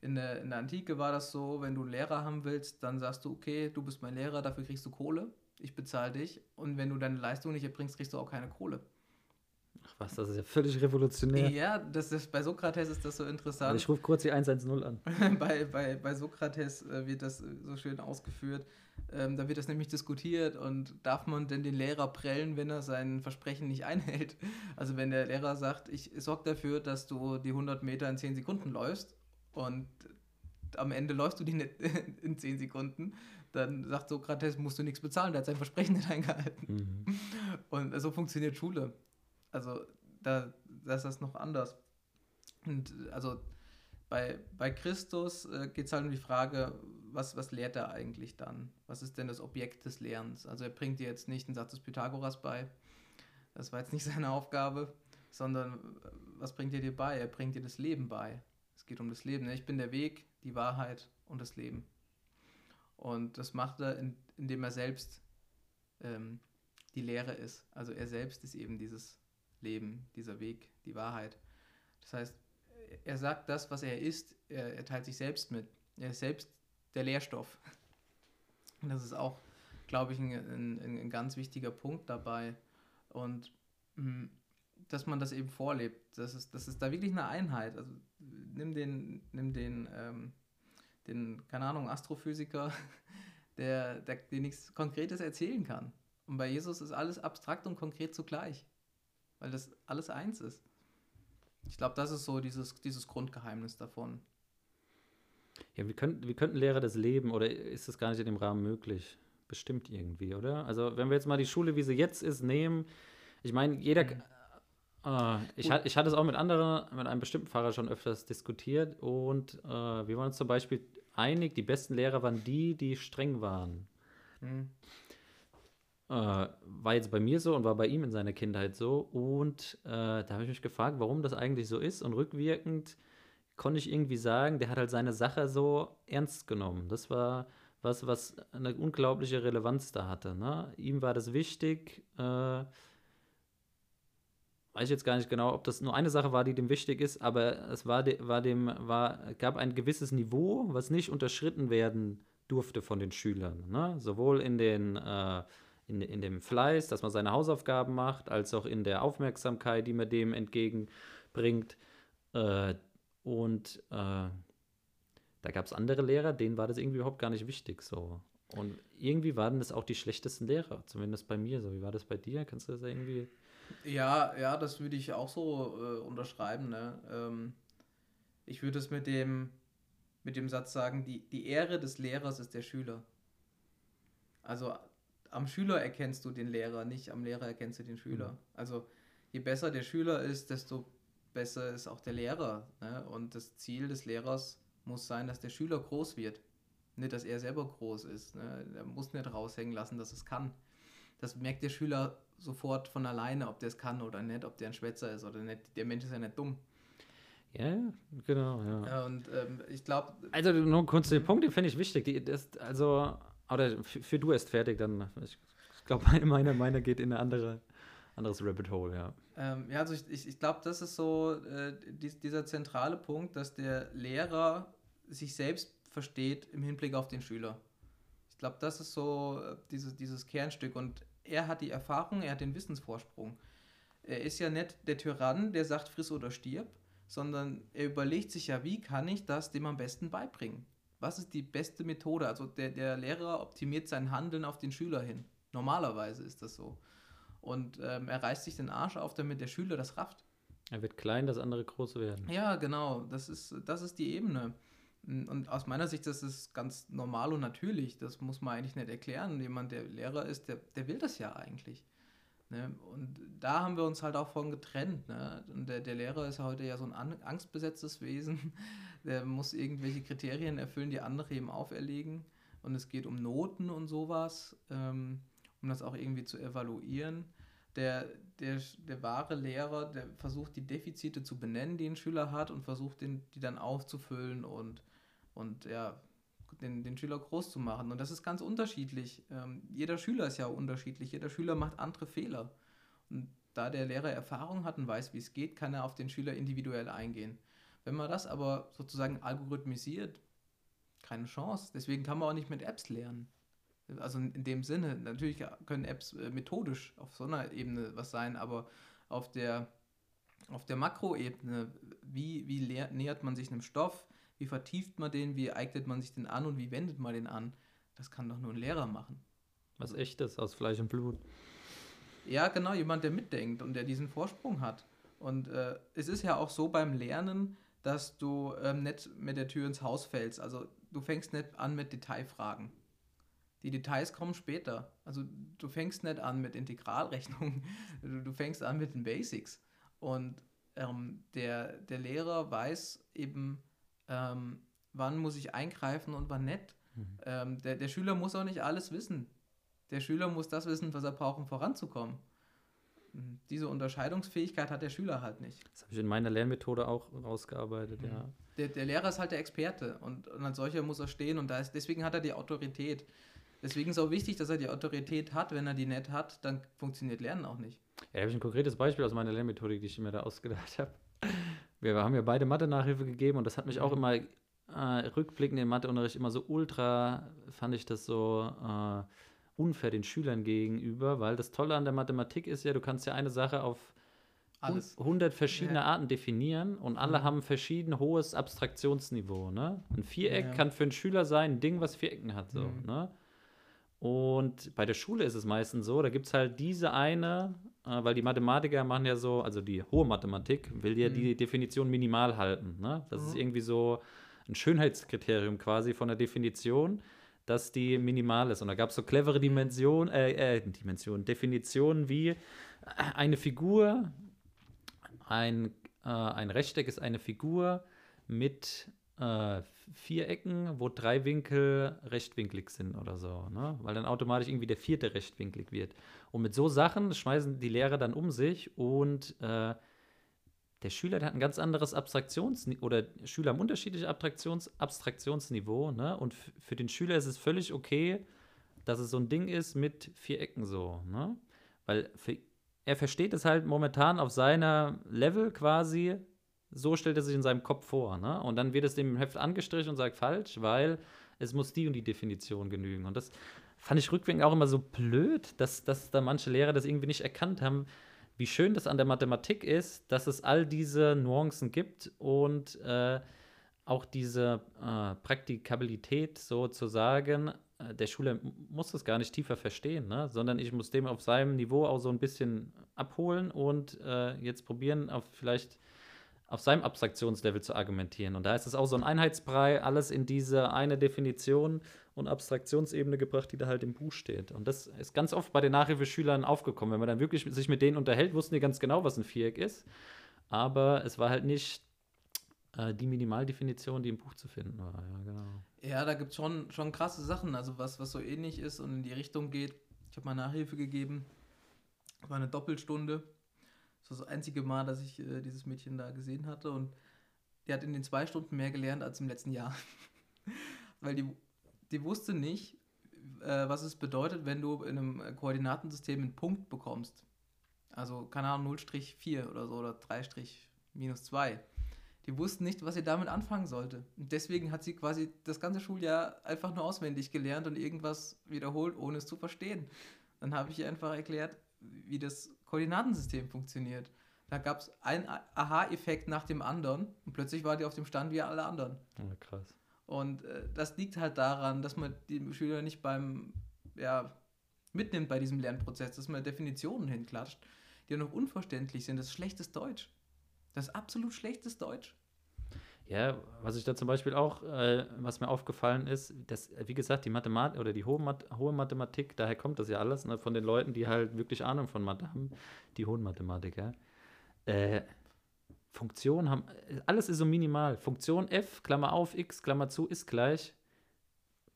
In der, in der Antike war das so, wenn du einen Lehrer haben willst, dann sagst du, okay, du bist mein Lehrer, dafür kriegst du Kohle, ich bezahle dich. Und wenn du deine Leistung nicht erbringst, kriegst du auch keine Kohle. Ach was, das ist ja völlig revolutionär. Ja, das ist, bei Sokrates ist das so interessant. Ich rufe kurz die 110 an. bei, bei, bei Sokrates äh, wird das so schön ausgeführt. Ähm, da wird das nämlich diskutiert und darf man denn den Lehrer prellen, wenn er sein Versprechen nicht einhält? Also wenn der Lehrer sagt, ich sorge dafür, dass du die 100 Meter in 10 Sekunden läufst und am Ende läufst du die nicht in 10 Sekunden, dann sagt Sokrates, musst du nichts bezahlen, der hat sein Versprechen nicht eingehalten. Mhm. Und so funktioniert Schule. Also da, da ist das noch anders. Und also bei, bei Christus äh, geht es halt um die Frage, was, was lehrt er eigentlich dann? Was ist denn das Objekt des Lernens? Also er bringt dir jetzt nicht den Satz des Pythagoras bei, das war jetzt nicht seine Aufgabe, sondern äh, was bringt er dir bei? Er bringt dir das Leben bei. Es geht um das Leben. Ne? Ich bin der Weg, die Wahrheit und das Leben. Und das macht er, indem er selbst ähm, die Lehre ist. Also er selbst ist eben dieses Leben, dieser Weg, die Wahrheit. Das heißt, er sagt das, was er ist, er, er teilt sich selbst mit. Er ist selbst der Lehrstoff. Und das ist auch, glaube ich, ein, ein, ein, ganz wichtiger Punkt dabei. Und mh, hm, dass man das eben vorlebt, das ist, das ist da wirklich eine Einheit. Also nimm den, nimm den, ähm, den, keine Ahnung, Astrophysiker, der, der dir nichts Konkretes erzählen kann. Und bei Jesus ist alles abstrakt und konkret zugleich weil das alles eins ist. Ich glaube, das ist so dieses, dieses Grundgeheimnis davon. Ja, wie, könnt, wie könnten Lehrer das leben oder ist das gar nicht in dem Rahmen möglich? Bestimmt irgendwie, oder? Also, wenn wir jetzt mal die Schule, wie sie jetzt ist, nehmen, ich meine, jeder. Mhm. Äh, ich, hat, ich hatte es auch mit anderen, mit einem bestimmten Pfarrer schon öfters diskutiert und äh, wir waren uns zum Beispiel einig, die besten Lehrer waren die, die streng waren. Mhm. Äh, war jetzt bei mir so und war bei ihm in seiner Kindheit so. Und äh, da habe ich mich gefragt, warum das eigentlich so ist. Und rückwirkend konnte ich irgendwie sagen, der hat halt seine Sache so ernst genommen. Das war was, was eine unglaubliche Relevanz da hatte. Ne? Ihm war das wichtig. Äh, weiß ich jetzt gar nicht genau, ob das nur eine Sache war, die dem wichtig ist, aber es war, de, war dem, war, gab ein gewisses Niveau, was nicht unterschritten werden durfte von den Schülern. Ne? Sowohl in den äh, in, in dem Fleiß, dass man seine Hausaufgaben macht, als auch in der Aufmerksamkeit, die man dem entgegenbringt. Äh, und äh, da gab es andere Lehrer, denen war das irgendwie überhaupt gar nicht wichtig. So. Und irgendwie waren das auch die schlechtesten Lehrer, zumindest bei mir so. Wie war das bei dir? Kannst du das irgendwie. Ja, ja, das würde ich auch so äh, unterschreiben. Ne? Ähm, ich würde es mit dem, mit dem Satz sagen, die, die Ehre des Lehrers ist der Schüler. Also am Schüler erkennst du den Lehrer, nicht am Lehrer erkennst du den Schüler. Mhm. Also je besser der Schüler ist, desto besser ist auch der Lehrer. Ne? Und das Ziel des Lehrers muss sein, dass der Schüler groß wird. Nicht, dass er selber groß ist. Ne? Er muss nicht raushängen lassen, dass es kann. das merkt der Schüler sofort von alleine, ob der es kann oder nicht, ob der ein Schwätzer ist oder nicht. Der Mensch ist ja nicht dumm. Ja, genau, ja. Und ähm, ich glaube, Also nur kurz den Punkt, den finde ich wichtig. Die, das, also, oder für, du erst fertig, dann. Ich, glaube, meine, meine geht in eine andere, anderes Rabbit Hole, ja. Ähm, ja, also ich, ich, ich glaube, das ist so äh, dies, dieser zentrale Punkt, dass der Lehrer sich selbst versteht im Hinblick auf den Schüler. Ich glaube, das ist so äh, dieses Kernstück und er hat die Erfahrung, er hat den Wissensvorsprung. Er ist ja nicht der Tyrann, der sagt, friss oder stirb, sondern er überlegt sich ja, wie kann ich das dem am besten beibringen? Was ist die beste Methode? Also der, der Lehrer optimiert sein Handeln auf den Schüler hin. Normalerweise ist das so. Und ähm, er reißt sich den Arsch auf, damit der Schüler das rafft. Er wird klein, dass andere groß werden. Ja, genau. Das ist, das ist die Ebene. Und aus meiner Sicht, das ist ganz normal und natürlich. Das muss man eigentlich nicht erklären. Jemand, der Lehrer ist, der, der will das ja eigentlich. Ne? Und da haben wir uns halt auch von getrennt. Ne? Und der, der Lehrer ist heute ja so ein an- angstbesetztes Wesen. Der muss irgendwelche Kriterien erfüllen, die andere ihm auferlegen. Und es geht um Noten und sowas, ähm, um das auch irgendwie zu evaluieren. Der, der, der wahre Lehrer, der versucht die Defizite zu benennen, die ein Schüler hat, und versucht den, die dann aufzufüllen und, und ja, den, den Schüler groß zu machen. Und das ist ganz unterschiedlich. Ähm, jeder Schüler ist ja unterschiedlich, jeder Schüler macht andere Fehler. Und da der Lehrer Erfahrung hat und weiß, wie es geht, kann er auf den Schüler individuell eingehen. Wenn man das aber sozusagen algorithmisiert, keine Chance. Deswegen kann man auch nicht mit Apps lernen. Also in dem Sinne, natürlich können Apps äh, methodisch auf so einer Ebene was sein, aber auf der, auf der Makroebene, wie, wie nähert man sich einem Stoff, wie vertieft man den, wie eignet man sich den an und wie wendet man den an, das kann doch nur ein Lehrer machen. Was echtes aus Fleisch und Blut. Ja, genau, jemand, der mitdenkt und der diesen Vorsprung hat. Und äh, es ist ja auch so beim Lernen, dass du ähm, nicht mit der Tür ins Haus fällst. Also du fängst nicht an mit Detailfragen. Die Details kommen später. Also du fängst nicht an mit Integralrechnungen, du, du fängst an mit den Basics. Und ähm, der, der Lehrer weiß eben, ähm, wann muss ich eingreifen und wann nicht. Mhm. Ähm, der, der Schüler muss auch nicht alles wissen. Der Schüler muss das wissen, was er braucht, um voranzukommen. Mhm. Diese Unterscheidungsfähigkeit hat der Schüler halt nicht. Das habe ich in meiner Lernmethode auch rausgearbeitet, ja. Der, der Lehrer ist halt der Experte und, und als solcher muss er stehen und da ist, deswegen hat er die Autorität. Deswegen ist auch wichtig, dass er die Autorität hat. Wenn er die nicht hat, dann funktioniert Lernen auch nicht. Ja, da habe ich ein konkretes Beispiel aus meiner Lernmethodik, die ich mir da ausgedacht habe. Wir haben ja beide Mathe-Nachhilfe gegeben und das hat mich auch immer äh, rückblickend im Matheunterricht immer so ultra, fand ich das so äh, unfair den Schülern gegenüber, weil das Tolle an der Mathematik ist ja, du kannst ja eine Sache auf Alles. 100 verschiedene Ja. Arten definieren und alle Mhm. haben verschieden hohes Abstraktionsniveau. Ne? Ein Viereck Ja. kann für einen Schüler sein, ein Ding, was vier Ecken hat. So, Mhm. ne? Und bei der Schule ist es meistens so, da gibt es halt diese eine, äh, weil die Mathematiker machen ja so, also die hohe Mathematik will ja Mhm. die Definition minimal halten. Ne? Das ist Mhm. irgendwie so ein Schönheitskriterium quasi von der Definition, dass die minimal ist. Und da gab es so clevere Dimensionen, äh, äh, Dimensionen, Definitionen wie äh, eine Figur, ein, äh, ein Rechteck ist eine Figur mit äh, vier Ecken, wo drei Winkel rechtwinklig sind oder so, ne? weil dann automatisch irgendwie der vierte rechtwinklig wird. Und mit so Sachen schmeißen die Lehrer dann um sich und äh, der Schüler der hat ein ganz anderes Abstraktionsniveau oder Schüler haben unterschiedliches Abstraktions Abstraktionsniveau ne? und für den Schüler ist es völlig okay, dass es so ein Ding ist mit vier Ecken so, ne? weil für, er versteht es halt momentan auf seiner Level quasi, so stellt er sich in seinem Kopf vor. Ne? Und dann wird es dem Heft angestrichen und sagt falsch, weil es muss die und die Definition genügen. Und das fand ich rückwirkend auch immer so blöd, dass, dass da manche Lehrer das irgendwie nicht erkannt haben, wie schön das an der Mathematik ist, dass es all diese Nuancen gibt und äh, auch diese äh, Praktikabilität sozusagen. Äh, Der Schüler muss das gar nicht tiefer verstehen, ne? sondern ich muss dem auf seinem Niveau auch so ein bisschen abholen und äh, jetzt probieren, auf vielleicht auf seinem Abstraktionslevel zu argumentieren. Und da ist es auch so ein Einheitsbrei, alles in diese eine Definition und Abstraktionsebene gebracht, die da halt im Buch steht. Und das ist ganz oft bei den Nachhilfeschülern aufgekommen. Wenn man dann wirklich sich mit denen unterhält, wussten die ganz genau, was ein Viereck ist. Aber es war halt nicht äh, die Minimaldefinition, die im Buch zu finden war. Ja, genau. Ja, da gibt es schon, schon krasse Sachen, also was, was so ähnlich ist und in die Richtung geht. Ich habe mal Nachhilfe gegeben. War eine Doppelstunde. Das war das einzige Mal, dass ich äh, dieses Mädchen da gesehen hatte. Und die hat in den zwei Stunden mehr gelernt als im letzten Jahr. Weil die, die wusste nicht, äh, was es bedeutet, wenn du in einem Koordinatensystem einen Punkt bekommst. Also, keine Ahnung, 0-4 oder so oder 3-2. Die wussten nicht, was sie damit anfangen sollte. Und deswegen hat sie quasi das ganze Schuljahr einfach nur auswendig gelernt und irgendwas wiederholt, ohne es zu verstehen. Dann habe ich ihr einfach erklärt, wie das Koordinatensystem funktioniert. Da gab es einen Aha-Effekt nach dem anderen und plötzlich war die auf dem Stand wie alle anderen. Ja, krass. Und äh, das liegt halt daran, dass man die Schüler nicht beim, ja, mitnimmt bei diesem Lernprozess, dass man Definitionen hinklatscht, die noch unverständlich sind. Das ist schlechtes Deutsch. Das ist absolut schlechtes Deutsch. Ja, was ich da zum Beispiel auch, äh, was mir aufgefallen ist, dass, wie gesagt, die Mathematik oder die hohe, Math hohe Mathematik, daher kommt das ja alles, ne, von den Leuten, die halt wirklich Ahnung von Mathe haben, die hohen Mathematiker. Äh, Funktion haben, alles ist so minimal. Funktion f, Klammer auf, x, Klammer zu, ist gleich.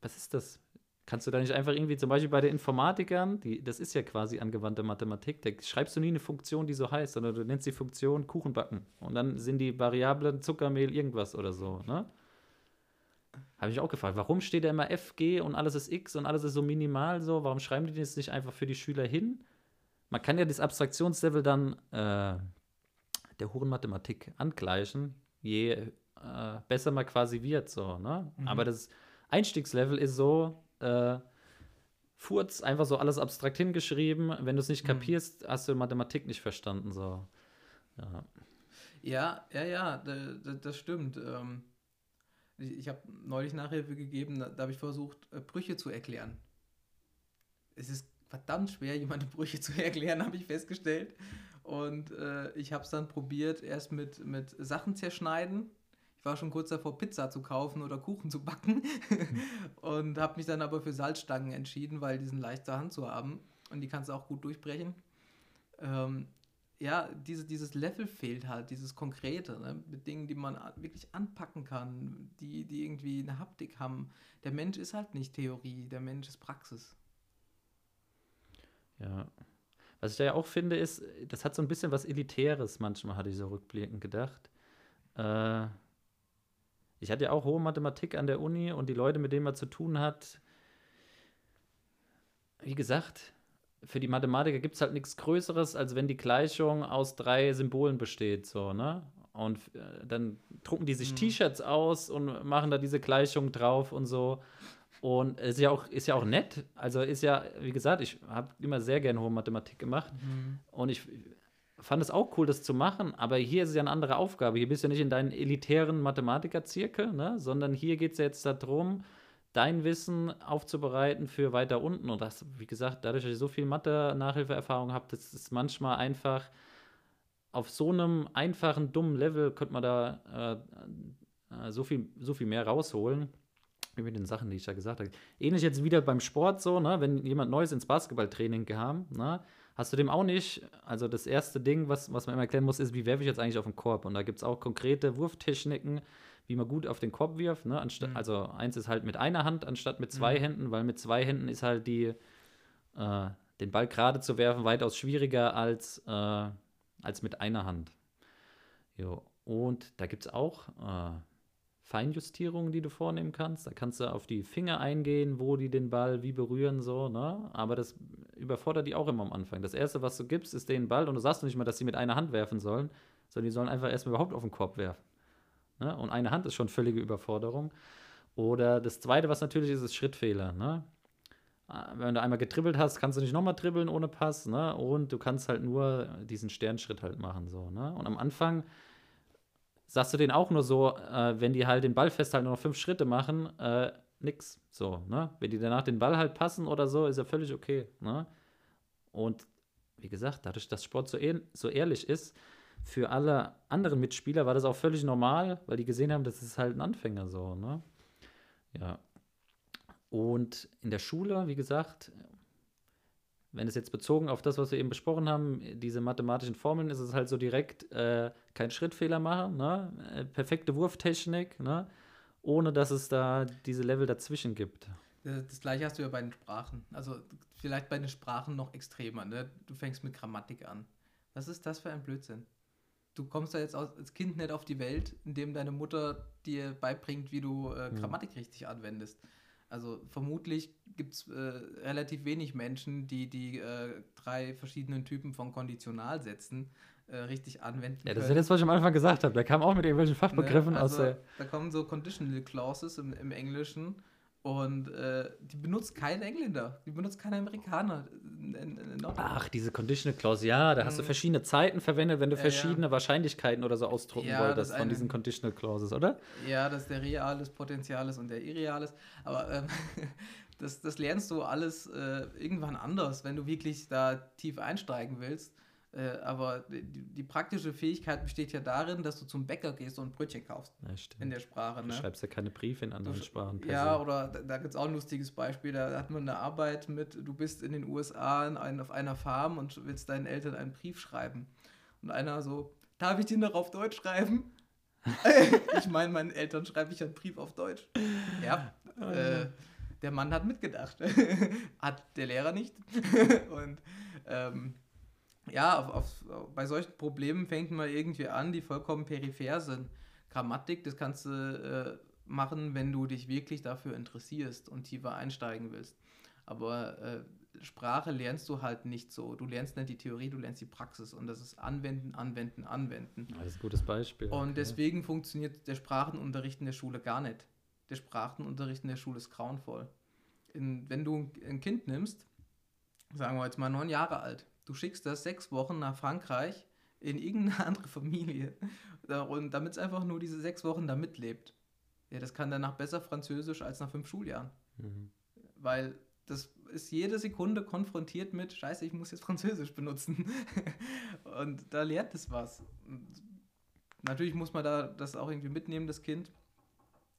Was ist das? Kannst du da nicht einfach irgendwie, zum Beispiel bei den Informatikern, die, das ist ja quasi angewandte Mathematik, da schreibst du nie eine Funktion, die so heißt, sondern du nennst die Funktion Kuchenbacken. Und dann sind die Variablen Zuckermehl, irgendwas oder so, ne? Habe ich auch gefragt, warum steht da immer FG und alles ist X und alles ist so minimal so? Warum schreiben die das nicht einfach für die Schüler hin? Man kann ja das Abstraktionslevel dann äh, der hohen Mathematik angleichen, je äh, besser man quasi wird, so, ne? Mhm. Aber das Einstiegslevel ist so, äh, Furz, einfach so alles abstrakt hingeschrieben. Wenn du es nicht mhm. kapierst, hast du Mathematik nicht verstanden. So. Ja, ja, ja, ja das, stimmt. Ähm, ich habe neulich Nachhilfe gegeben, da, da habe ich versucht, äh, Brüche zu erklären. Es ist verdammt schwer, jemandem Brüche zu erklären, habe ich festgestellt. Und äh, ich habe es dann probiert, erst mit, mit Sachen zerschneiden war schon kurz davor, Pizza zu kaufen oder Kuchen zu backen und habe mich dann aber für Salzstangen entschieden, weil die sind leicht zur Hand zu haben und die kannst du auch gut durchbrechen. Ähm, ja, diese, dieses Level fehlt halt, dieses Konkrete, ne? mit Dingen, die man wirklich anpacken kann, die, die irgendwie eine Haptik haben. Der Mensch ist halt nicht Theorie, der Mensch ist Praxis. Ja. Was ich da ja auch finde, ist, das hat so ein bisschen was Elitäres manchmal, hatte ich so rückblickend gedacht. Äh, ich hatte ja auch hohe Mathematik an der Uni und die Leute, mit denen man zu tun hat, wie gesagt, für die Mathematiker gibt es halt nichts Größeres, als wenn die Gleichung aus drei Symbolen besteht, so, ne? Und äh, dann drucken die sich mhm. T-Shirts aus und machen da diese Gleichung drauf und so. Und ist ja auch, ist ja auch nett. Also ist ja, wie gesagt, ich habe immer sehr gerne hohe Mathematik gemacht. Mhm. Und ich fand es auch cool, das zu machen, aber hier ist es ja eine andere Aufgabe. Hier bist du nicht in deinem elitären Mathematiker-Zirkel, ne? sondern hier geht es ja jetzt darum, dein Wissen aufzubereiten für weiter unten. Und das, wie gesagt, dadurch, dass ich so viel Mathe-Nachhilfeerfahrung habe, das ist manchmal einfach auf so einem einfachen, dummen Level könnte man da äh, äh, so, viel, so viel mehr rausholen. Mit den Sachen, die ich da gesagt habe. Ähnlich jetzt wieder beim Sport so, ne? wenn jemand Neues ins Basketballtraining kam, ne? hast du dem auch nicht, also das erste Ding, was, was man immer erklären muss, ist, wie werfe ich jetzt eigentlich auf den Korb? Und da gibt es auch konkrete Wurftechniken, wie man gut auf den Korb wirft. Ne? Anstatt, mhm. Also eins ist halt mit einer Hand anstatt mit zwei mhm. Händen, weil mit zwei Händen ist halt die, äh, den Ball gerade zu werfen weitaus schwieriger als, äh, als mit einer Hand. Jo. Und da gibt es auch äh, Feinjustierungen, die du vornehmen kannst. Da kannst du auf die Finger eingehen, wo die den Ball wie berühren, so, ne? Aber das überfordert die auch immer am Anfang. Das erste, was du gibst, ist den Ball und du sagst nicht mal, dass sie mit einer Hand werfen sollen, sondern die sollen einfach erstmal überhaupt auf den Korb werfen. Ne? Und eine Hand ist schon völlige Überforderung. Oder das zweite, was natürlich ist, ist Schrittfehler, ne? Ah, wenn du einmal getribbelt hast, kannst du nicht nochmal dribbeln ohne Pass, ne? Und du kannst halt nur diesen Sternschritt halt machen, so, ne? Und am Anfang sagst du denen auch nur so, äh, wenn die halt den Ball festhalten und noch fünf Schritte machen, äh, nix. So, ne? Wenn die danach den Ball halt passen oder so, ist ja völlig okay, ne? Und wie gesagt, dadurch, dass Sport so, ehr so ehrlich ist, für alle anderen Mitspieler war das auch völlig normal, weil die gesehen haben, das ist halt ein Anfänger so, ne? Ja. Und in der Schule, wie gesagt, wenn es jetzt bezogen auf das, was wir eben besprochen haben, diese mathematischen Formeln, ist es halt so direkt äh, kein Schrittfehler machen, ne? Äh, perfekte Wurftechnik, ne? ohne dass es da diese Level dazwischen gibt. Das gleiche hast du ja bei den Sprachen. Also vielleicht bei den Sprachen noch extremer. Ne? Du fängst mit Grammatik an. Was ist das für ein Blödsinn? Du kommst da jetzt als Kind nicht auf die Welt, indem deine Mutter dir beibringt, wie du äh, mhm. Grammatik mhm. richtig anwendest. Also vermutlich gibt es äh, relativ wenig Menschen, die die äh, drei verschiedenen Typen von Konditionalsätzen äh, richtig anwenden Ja, das ist ja das, was ich am Anfang gesagt habe. Der kam auch mit irgendwelchen Fachbegriffen ne? also, aus der. Da kommen so Conditional Clauses im, im Englischen und äh, die benutzt kein Engländer, die benutzt kein Amerikaner. Ach, diese Conditional Clause, ja, da hast du mhm. verschiedene Zeiten verwendet, wenn du ja, verschiedene ja. Wahrscheinlichkeiten oder so ausdrucken ja, wolltest von eine, diesen Conditional Clauses, oder? Ja, das ist der Reales, Potenziales und der Irreales. Aber ähm, das, das lernst du alles äh, irgendwann anders, wenn du wirklich da tief einsteigen willst. Äh, aber die, die, praktische Fähigkeit besteht ja darin, dass du zum Bäcker gehst und Brötchen kaufst. Ja, in der Sprache. Du ne? schreibst ja keine Briefe in anderen du, Sprachen. Ja, oder da, da gibt es auch ein lustiges Beispiel. Da hat man eine Arbeit mit, du bist in den USA in ein, auf einer Farm und willst deinen Eltern einen Brief schreiben. Und einer so, darf ich den noch auf Deutsch schreiben? ich meine, meinen Eltern schreibe ich einen Brief auf Deutsch. Ja, äh, der Mann hat mitgedacht. hat der Lehrer nicht. und ähm, ja, auf, auf, bei solchen Problemen fängt man irgendwie an, die vollkommen peripher sind. Grammatik, das kannst du äh, machen, wenn du dich wirklich dafür interessierst und tiefer einsteigen willst. Aber äh, Sprache lernst du halt nicht so. Du lernst nicht die Theorie, du lernst die Praxis. Und das ist Anwenden, Anwenden, Anwenden. Das ist ein gutes Beispiel. Und okay. deswegen funktioniert der Sprachenunterricht in der Schule gar nicht. Der Sprachenunterricht in der Schule ist grauenvoll. In, wenn du ein Kind nimmst, sagen wir jetzt mal neun Jahre alt, du schickst das sechs Wochen nach Frankreich in irgendeine andere Familie, und damit es einfach nur diese sechs Wochen da mitlebt. Ja, das kann danach besser Französisch als nach fünf Schuljahren. Mhm. Weil das ist jede Sekunde konfrontiert mit, scheiße, ich muss jetzt Französisch benutzen. und da lernt es was. Und natürlich muss man da das auch irgendwie mitnehmen, das Kind.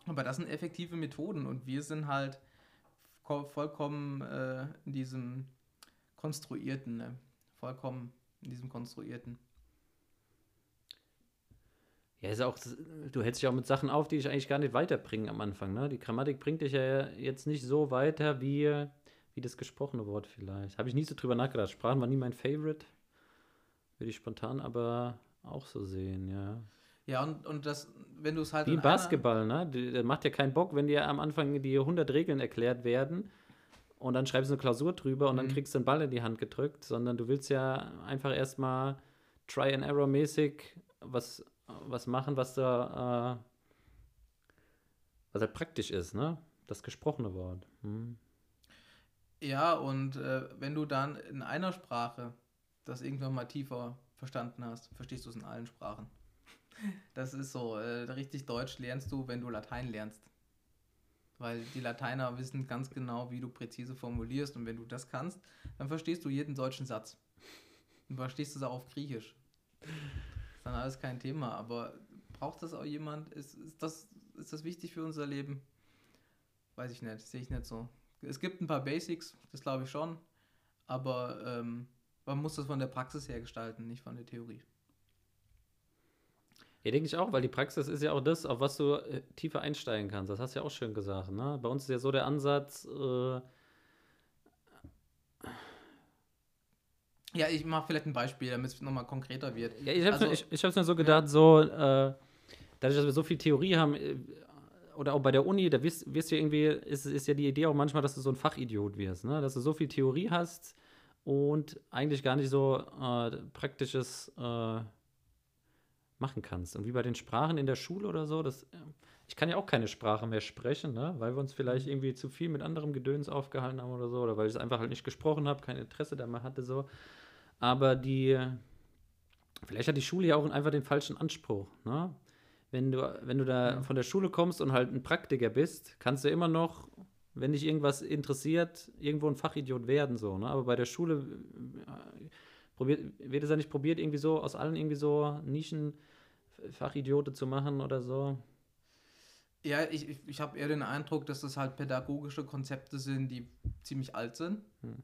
Aber das sind effektive Methoden und wir sind halt vollkommen äh, in diesem konstruierten. Ne? Vollkommen in diesem Konstruierten. Ja, ist auch, du hältst dich auch mit Sachen auf, die dich eigentlich gar nicht weiterbringen am Anfang. Ne? Die Grammatik bringt dich ja jetzt nicht so weiter wie, wie das gesprochene Wort vielleicht. Habe ich nie so drüber nachgedacht. Sprachen war nie mein Favorite. Würde ich spontan aber auch so sehen, ja. Ja, und, und das, wenn du es halt. Wie Basketball, ne? Der macht ja keinen Bock, wenn dir am Anfang die 100 Regeln erklärt werden und dann schreibst du eine Klausur drüber und mhm. dann kriegst du einen Ball in die Hand gedrückt, sondern du willst ja einfach erstmal Try and Error mäßig was, was machen, was da äh, was halt praktisch ist, ne? Das gesprochene Wort. Hm. Ja, und äh, wenn du dann in einer Sprache das irgendwann mal tiefer verstanden hast, verstehst du es in allen Sprachen. Das ist so, äh, richtig Deutsch lernst du, wenn du Latein lernst. Weil die Lateiner wissen ganz genau, wie du präzise formulierst. Und wenn du das kannst, dann verstehst du jeden deutschen Satz. Du verstehst es auch auf Griechisch. Das ist dann alles kein Thema. Aber braucht das auch jemand? Ist, ist, das, ist das wichtig für unser Leben? Weiß ich nicht. Sehe ich nicht so. Es gibt ein paar Basics, das glaube ich schon. Aber ähm, man muss das von der Praxis her gestalten, nicht von der Theorie. Ja, denke ich auch, weil die Praxis ist ja auch das, auf was du äh, tiefer einsteigen kannst. Das hast du ja auch schön gesagt. Ne? Bei uns ist ja so der Ansatz. Äh ja, ich mache vielleicht ein Beispiel, damit es nochmal konkreter wird. Ja, ich habe es also, ich, ich mir so gedacht, ja. so, äh, dadurch, dass wir so viel Theorie haben, äh, oder auch bei der Uni, da wirst, wirst du irgendwie, ist, ist ja die Idee auch manchmal, dass du so ein Fachidiot wirst, ne? dass du so viel Theorie hast und eigentlich gar nicht so äh, praktisches machen kannst. Und wie bei den Sprachen in der Schule oder so, das, ich kann ja auch keine Sprache mehr sprechen, ne? weil wir uns vielleicht mhm. irgendwie zu viel mit anderem Gedöns aufgehalten haben oder so, oder weil ich es einfach halt nicht gesprochen habe, kein Interesse da mal hatte, so. Aber die, vielleicht hat die Schule ja auch einfach den falschen Anspruch, ne? Wenn du, wenn du da ja. von der Schule kommst und halt ein Praktiker bist, kannst du immer noch, wenn dich irgendwas interessiert, irgendwo ein Fachidiot werden, so, ne? Aber bei der Schule äh, probiert, wird es ja nicht probiert, irgendwie so aus allen irgendwie so Nischen Fachidiote zu machen oder so? Ja, ich, ich, ich habe eher den Eindruck, dass das halt pädagogische Konzepte sind, die ziemlich alt sind hm.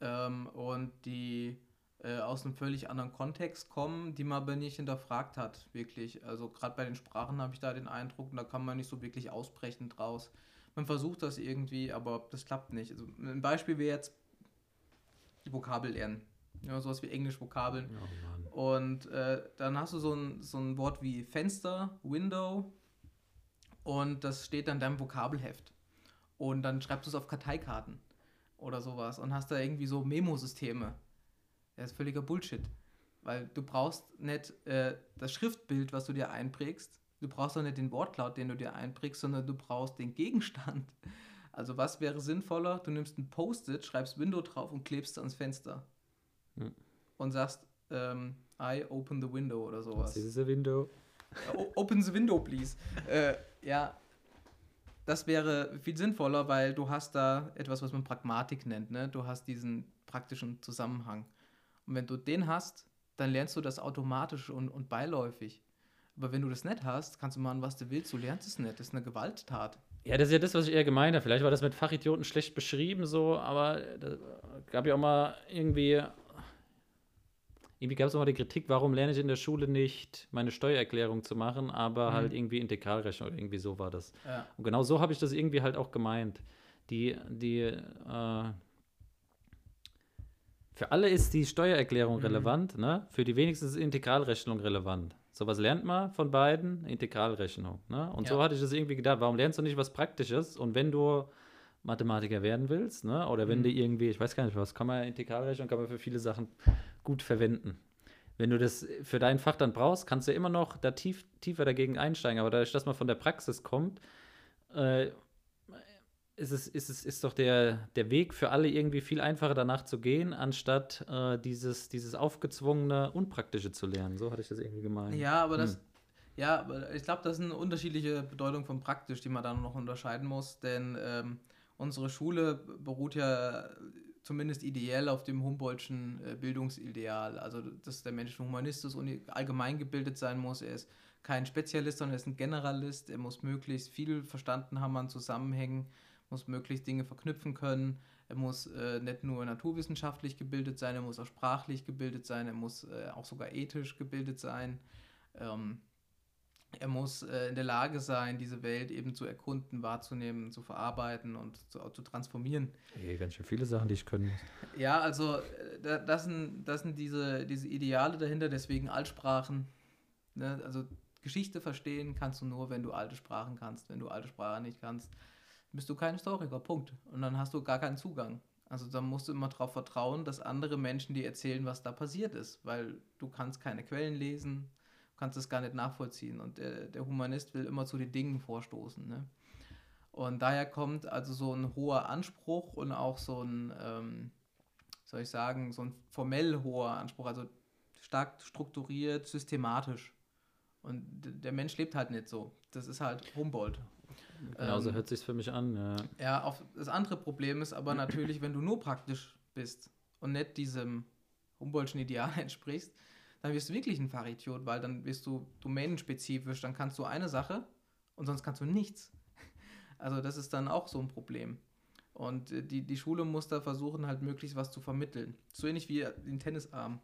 ähm, und die äh, aus einem völlig anderen Kontext kommen, die man aber nicht hinterfragt hat, wirklich. Also gerade bei den Sprachen habe ich da den Eindruck, da kann man nicht so wirklich ausbrechen draus. Man versucht das irgendwie, aber das klappt nicht. Also ein Beispiel wäre jetzt die Vokabel lernen. Ja, sowas wie Englisch-Vokabeln. Oh und äh, dann hast du so ein, so ein Wort wie Fenster, Window und das steht dann in deinem Vokabelheft. Und dann schreibst du es auf Karteikarten oder sowas und hast da irgendwie so Memo-Systeme. Das ist völliger Bullshit. Weil du brauchst nicht äh, das Schriftbild, was du dir einprägst. Du brauchst auch nicht den Wortlaut, den du dir einprägst, sondern du brauchst den Gegenstand. Also was wäre sinnvoller? Du nimmst ein Post-it, schreibst Window drauf und klebst es ans Fenster. Hm. Und sagst, ähm, I open the window oder sowas. This is a window. open the window, please. äh, ja, das wäre viel sinnvoller, weil du hast da etwas, was man Pragmatik nennt. Ne? Du hast diesen praktischen Zusammenhang. Und wenn du den hast, dann lernst du das automatisch und, und beiläufig. Aber wenn du das nicht hast, kannst du machen, was du willst. Du lernst es nicht. Das ist eine Gewalttat. Ja, das ist ja das, was ich eher gemeint habe. Vielleicht war das mit Fachidioten schlecht beschrieben, so, aber da gab ja auch mal irgendwie. Irgendwie gab es auch mal die Kritik, warum lerne ich in der Schule nicht, meine Steuererklärung zu machen, aber mhm. halt irgendwie Integralrechnung oder irgendwie so war das. Ja. Und genau so habe ich das irgendwie halt auch gemeint. Die, die, äh, für alle ist die Steuererklärung mhm. relevant, ne? Für die wenigsten ist Integralrechnung relevant. So was lernt man von beiden? Integralrechnung. Ne? Und ja. so hatte ich das irgendwie gedacht, warum lernst du nicht was Praktisches? Und wenn du Mathematiker werden willst, ne? oder wenn mhm. du irgendwie, ich weiß gar nicht, was kann man Integralrechnung, kann man für viele Sachen gut verwenden. Wenn du das für dein Fach dann brauchst, kannst du immer noch da tief, tiefer dagegen einsteigen. Aber dadurch, dass man von der Praxis kommt, äh, ist, es, ist, es, ist doch der, der Weg für alle irgendwie viel einfacher danach zu gehen, anstatt äh, dieses, dieses aufgezwungene, unpraktische zu lernen. So hatte ich das irgendwie gemeint. Ja, aber das, hm. ja, aber ich glaube, das ist eine unterschiedliche Bedeutung von praktisch, die man da noch unterscheiden muss, denn ähm, unsere Schule beruht ja zumindest ideell auf dem Humboldtschen äh, Bildungsideal. Also, dass der Mensch ein Humanist ist und allgemein gebildet sein muss. Er ist kein Spezialist, sondern er ist ein Generalist. Er muss möglichst viel verstanden haben an Zusammenhängen muss möglichst Dinge verknüpfen können. Er muss äh, nicht nur naturwissenschaftlich gebildet sein, er muss auch sprachlich gebildet sein, er muss äh, auch sogar ethisch gebildet sein. Ähm, er muss äh, in der Lage sein, diese Welt eben zu erkunden, wahrzunehmen, zu verarbeiten und zu, zu transformieren. Hey, ganz schön viele Sachen, die ich können muss. Ja, also äh, das sind, das sind diese, diese Ideale dahinter, deswegen Altsprachen. Ne? Also Geschichte verstehen kannst du nur, wenn du alte Sprachen kannst. Wenn du alte Sprachen nicht kannst, bist du kein Historiker, Punkt. Und dann hast du gar keinen Zugang. Also da musst du immer darauf vertrauen, dass andere Menschen dir erzählen, was da passiert ist, weil du kannst keine Quellen lesen, kannst es gar nicht nachvollziehen. Und der, der Humanist will immer zu den Dingen vorstoßen. Ne? Und daher kommt also so ein hoher Anspruch und auch so ein, ähm, soll ich sagen, so ein formell hoher Anspruch, also stark strukturiert, systematisch. Und der Mensch lebt halt nicht so. Das ist halt Humboldt. Genau, so ähm, hört sich für mich an. Ja. ja, auch das andere Problem ist aber natürlich, wenn du nur praktisch bist und nicht diesem Humboldtschen Ideal entsprichst, dann wirst du wirklich ein Fachidiot, weil dann bist du domänenspezifisch, dann kannst du eine Sache und sonst kannst du nichts. Also das ist dann auch so ein Problem. Und äh, die, die Schule muss da versuchen, halt möglichst was zu vermitteln. So ähnlich wie den Tennisarm.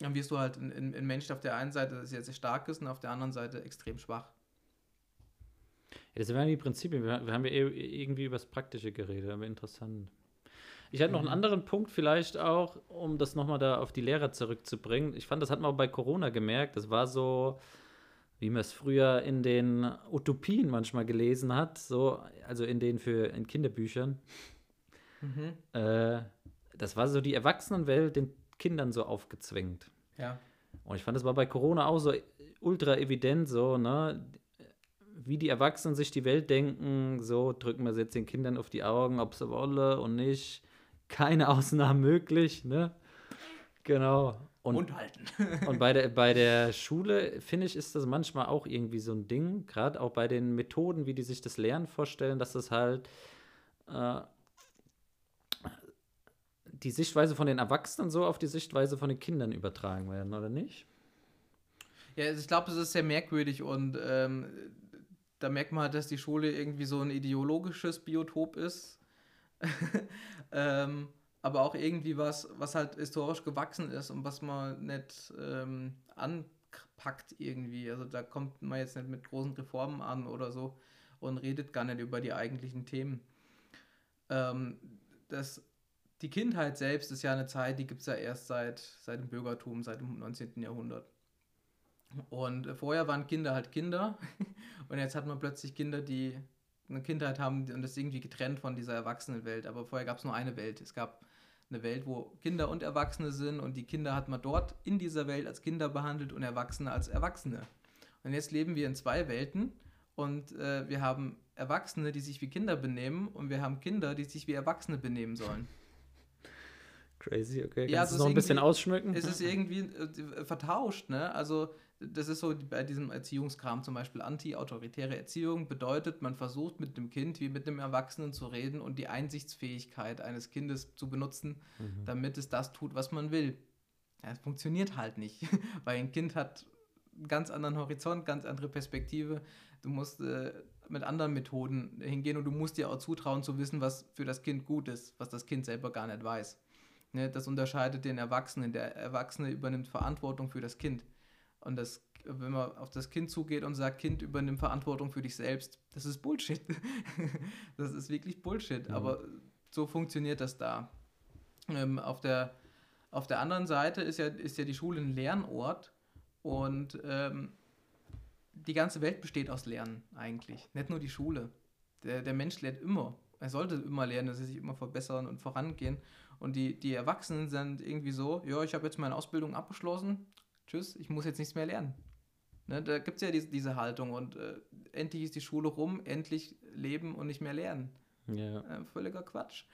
Dann wirst du halt ein, ein Mensch auf der einen Seite, der sehr stark ist und auf der anderen Seite extrem schwach. Ja, das wären die Prinzipien. Wir, wir haben ja irgendwie über das Praktische geredet, aber interessant. Ich hatte noch einen mhm. anderen Punkt vielleicht auch, um das nochmal da auf die Lehrer zurückzubringen. Ich fand, das hat man auch bei Corona gemerkt. Das war so, wie man es früher in den Utopien manchmal gelesen hat, so, also in den für in Kinderbüchern. Mhm. Äh, das war so die Erwachsenenwelt den Kindern so aufgezwängt. Ja. Und ich fand, das war bei Corona auch so ultra evident, so, ne? wie die Erwachsenen sich die Welt denken, so drücken wir es jetzt den Kindern auf die Augen, ob sie wollen und nicht. Keine Ausnahmen möglich, ne? Genau. Und, und halten. und bei der, bei der Schule, finde ich, ist das manchmal auch irgendwie so ein Ding, gerade auch bei den Methoden, wie die sich das Lernen vorstellen, dass das halt äh, die Sichtweise von den Erwachsenen so auf die Sichtweise von den Kindern übertragen werden, oder nicht? Ja, also ich glaube, es ist sehr merkwürdig und ähm, da merkt man halt, dass die Schule irgendwie so ein ideologisches Biotop ist. ähm, aber auch irgendwie was, was halt historisch gewachsen ist und was man nicht ähm, anpackt irgendwie. Also da kommt man jetzt nicht mit großen Reformen an oder so. und redet gar nicht über die eigentlichen Themen. Ähm, das, die Kindheit selbst ist ja eine Zeit, die gibt es ja erst seit, seit dem Bürgertum, seit dem 19. Jahrhundert. Und vorher waren Kinder halt Kinder und jetzt hat man plötzlich Kinder, die eine Kindheit haben und das irgendwie getrennt von dieser Erwachsenenwelt. Aber vorher gab es nur eine Welt. Es gab eine Welt, wo Kinder und Erwachsene sind und die Kinder hat man dort in dieser Welt als Kinder behandelt und Erwachsene als Erwachsene. Und jetzt leben wir in zwei Welten und äh, wir haben Erwachsene, die sich wie Kinder benehmen und wir haben Kinder, die sich wie Erwachsene benehmen sollen. Crazy, okay. Kannst Ja, du es noch ein bisschen ausschmücken? Es ist irgendwie äh, vertauscht, ne? Also das ist so bei diesem Erziehungskram zum Beispiel anti-autoritäre Erziehung bedeutet, man versucht mit dem Kind wie mit einem Erwachsenen zu reden und die Einsichtsfähigkeit eines Kindes zu benutzen, Mhm. damit es das tut, was man will. Ja, es funktioniert halt nicht, weil ein Kind hat einen ganz anderen Horizont, ganz andere Perspektive. Du musst äh, mit anderen Methoden hingehen und du musst dir auch zutrauen zu wissen, was für das Kind gut ist, was das Kind selber gar nicht weiß. Ne, das unterscheidet den Erwachsenen. Der Erwachsene übernimmt Verantwortung für das Kind. Und das, wenn man auf das Kind zugeht und sagt, Kind, übernimm Verantwortung für dich selbst, das ist Bullshit. das ist wirklich Bullshit. Mhm. Aber so funktioniert das da. Ähm, auf, der, auf der anderen Seite ist ja, ist ja die Schule ein Lernort und ähm, die ganze Welt besteht aus Lernen eigentlich. Nicht nur die Schule. Der, der Mensch lernt immer. Er sollte immer lernen, dass er sich immer verbessern und vorangehen. Und die, die Erwachsenen sind irgendwie so, ja, ich habe jetzt meine Ausbildung abgeschlossen, tschüss, ich muss jetzt nichts mehr lernen. Ne, da gibt es ja diese, diese Haltung und äh, endlich ist die Schule rum, endlich leben und nicht mehr lernen. Ja. Äh, völliger Quatsch.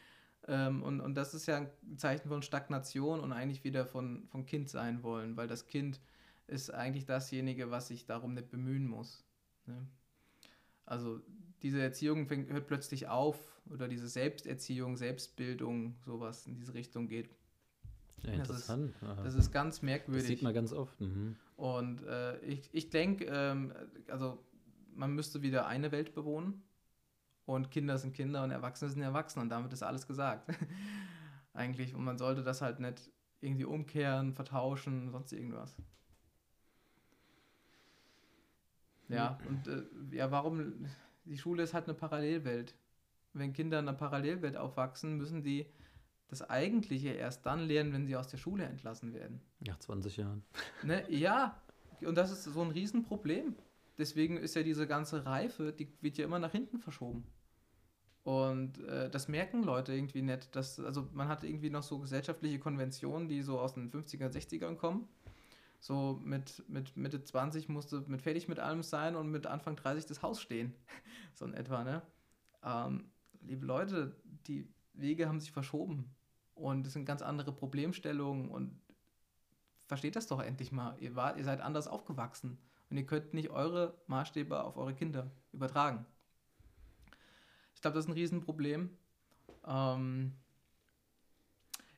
Ähm, und, und das ist ja ein Zeichen von Stagnation und eigentlich wieder von, von Kind sein wollen, weil das Kind ist eigentlich dasjenige, was sich darum nicht bemühen muss. Ne? Also diese Erziehung fängt, hört plötzlich auf oder diese Selbsterziehung, Selbstbildung, sowas in diese Richtung geht. Ja Das ist- interessant. Das ist ganz Das merkwürdig. sieht man ganz oft. Mhm. Und äh, ich, ich denke, ähm, also man müsste wieder eine Welt bewohnen. Und Kinder sind Kinder und Erwachsene sind Erwachsene. Und damit ist alles gesagt. Eigentlich. Und man sollte das halt nicht irgendwie umkehren, vertauschen, sonst irgendwas. Ja, und äh, ja, warum? Die Schule ist halt eine Parallelwelt. Wenn Kinder in einer Parallelwelt aufwachsen, müssen die das Eigentliche erst dann lernen, wenn sie aus der Schule entlassen werden. Nach 20 Jahren. Ne? Ja, und das ist so ein Riesenproblem. Deswegen ist ja diese ganze Reife, die wird ja immer nach hinten verschoben. Und äh, das merken Leute irgendwie nicht. Dass, also man hat irgendwie noch so gesellschaftliche Konventionen, die so aus den 50er, 60ern kommen. So mit, mit Mitte 20 musste mit fertig mit allem sein und mit Anfang 30 das Haus stehen. so in etwa, ne? Ähm, liebe Leute, die Wege haben sich verschoben. Und es sind ganz andere Problemstellungen und versteht das doch endlich mal. Ihr, wart, ihr seid anders aufgewachsen und ihr könnt nicht eure Maßstäbe auf eure Kinder übertragen. Ich glaube, das ist ein Riesenproblem. Ähm,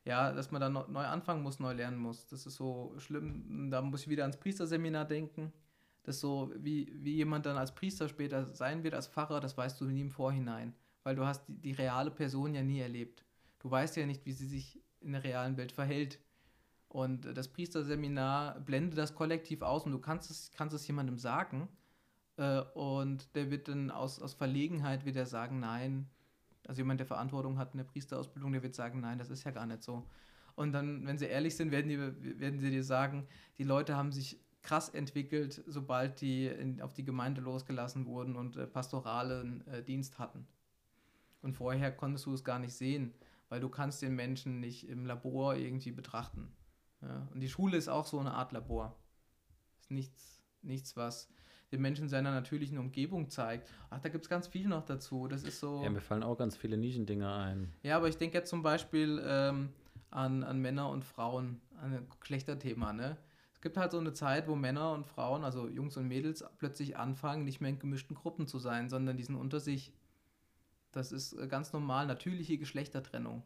ja, dass man dann neu anfangen muss, neu lernen muss. Das ist so schlimm. Da muss ich wieder ans Priesterseminar denken. Das ist so, wie, wie jemand dann als Priester später sein wird, als Pfarrer, das weißt du nie im Vorhinein. Weil du hast die, die reale Person ja nie erlebt. Du weißt ja nicht, wie sie sich in der realen Welt verhält. Und das Priesterseminar blendet das kollektiv aus und du kannst es, kannst es jemandem sagen. Äh, und der wird dann aus, aus Verlegenheit wird er sagen, nein. Also jemand, der Verantwortung hat in der Priesterausbildung, der wird sagen, nein, das ist ja gar nicht so. Und dann, wenn sie ehrlich sind, werden, die, werden sie dir sagen, die Leute haben sich krass entwickelt, sobald die in, auf die Gemeinde losgelassen wurden und äh, pastoralen äh, Dienst hatten. Und vorher konntest du es gar nicht sehen, weil du kannst den Menschen nicht im Labor irgendwie betrachten. Ja? Und die Schule ist auch so eine Art Labor. Ist nichts, nichts was den Menschen seiner natürlichen Umgebung zeigt. Ach, da gibt es ganz viel noch dazu. Das ist so. Ja, mir fallen auch ganz viele Nischendinger ein. Ja, aber ich denke jetzt zum Beispiel ähm, an, an Männer und Frauen, an ein Geschlechterthema, ne? Es gibt halt so eine Zeit, wo Männer und Frauen, also Jungs und Mädels, plötzlich anfangen, nicht mehr in gemischten Gruppen zu sein, sondern die sind unter sich. Das ist äh, ganz normal, natürliche Geschlechtertrennung.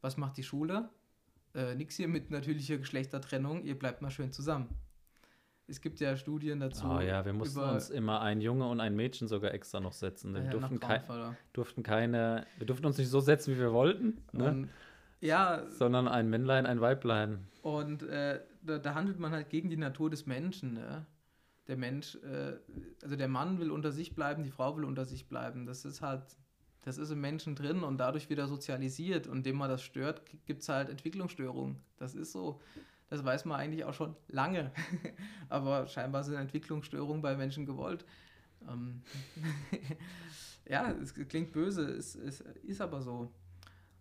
Was macht die Schule? Äh, nix hier mit natürlicher Geschlechtertrennung, ihr bleibt mal schön zusammen. Es gibt ja Studien dazu. oh ja, wir mussten uns immer ein Junge und ein Mädchen sogar extra noch setzen. Wir Ah ja, durften, kei durften keine, wir durften uns nicht so setzen, wie wir wollten, ne? Und, ja, sondern ein Männlein, ein Weiblein. Und äh, da, da handelt man halt gegen die Natur des Menschen. Ne? der Mensch, äh, also der Mann will unter sich bleiben, die Frau will unter sich bleiben. Das ist halt, das ist im Menschen drin und dadurch wieder sozialisiert. Und dem man das stört, gibt es halt Entwicklungsstörungen. Das ist so. Das weiß man eigentlich auch schon lange. Aber scheinbar sind Entwicklungsstörungen bei Menschen gewollt. Ähm ja, es klingt böse, es, es ist aber so.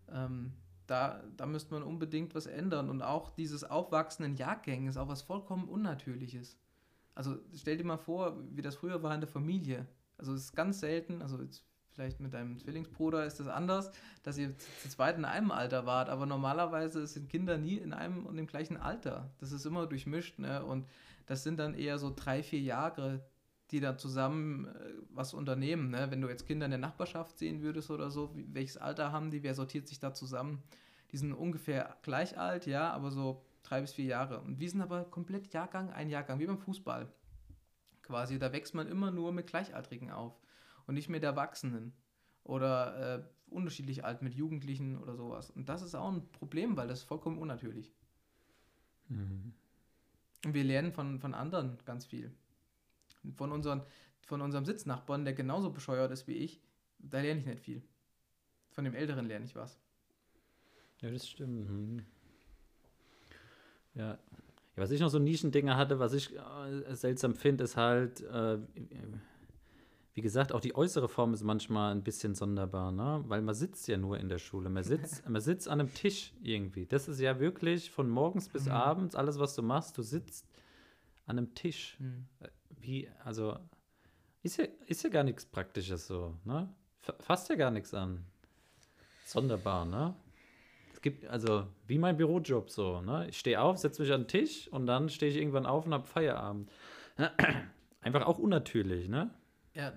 Ähm, da, da müsste man unbedingt was ändern. Und auch dieses Aufwachsen in Jahrgängen ist auch was vollkommen Unnatürliches. Also stell dir mal vor, wie das früher war in der Familie. Also es ist ganz selten, also jetzt vielleicht mit deinem Zwillingsbruder ist das anders, dass ihr zu zweit in einem Alter wart, aber normalerweise sind Kinder nie in einem und dem gleichen Alter. Das ist immer durchmischt, ne? Und das sind dann eher so drei, vier Jahre, die da zusammen äh, was unternehmen. Ne? Wenn du jetzt Kinder in der Nachbarschaft sehen würdest oder so, welches Alter haben die, wer sortiert sich da zusammen? Die sind ungefähr gleich alt, ja, aber so drei bis vier Jahre. Und wir sind aber komplett Jahrgang, ein Jahrgang, wie beim Fußball. Quasi, da wächst man immer nur mit Gleichaltrigen auf und nicht mit Erwachsenen oder äh, unterschiedlich alt mit Jugendlichen oder sowas. Und das ist auch ein Problem, weil das ist vollkommen unnatürlich. Mhm. Und wir lernen von, von anderen ganz viel. Von, unseren, von unserem Sitznachbarn, der genauso bescheuert ist wie ich, da lerne ich nicht viel. Von dem Älteren lerne ich was. Ja, das stimmt. Mhm. Ja. ja. Was ich noch so Nischendinger hatte, was ich äh, seltsam finde, ist halt, äh, wie gesagt, auch die äußere Form ist manchmal ein bisschen sonderbar, ne? Weil man sitzt ja nur in der Schule. Man sitzt, man sitzt an einem Tisch irgendwie. Das ist ja wirklich von morgens bis mhm. abends, alles, was du machst, du sitzt an einem Tisch. Mhm. Wie, also, ist ja, ist ja gar nichts Praktisches so, ne? Fasst ja gar nichts an. Sonderbar, ne? gibt, also wie mein Bürojob so, ne? Ich stehe auf, setze mich an den Tisch und dann stehe ich irgendwann auf und habe Feierabend. Einfach auch unnatürlich, ne? Ja,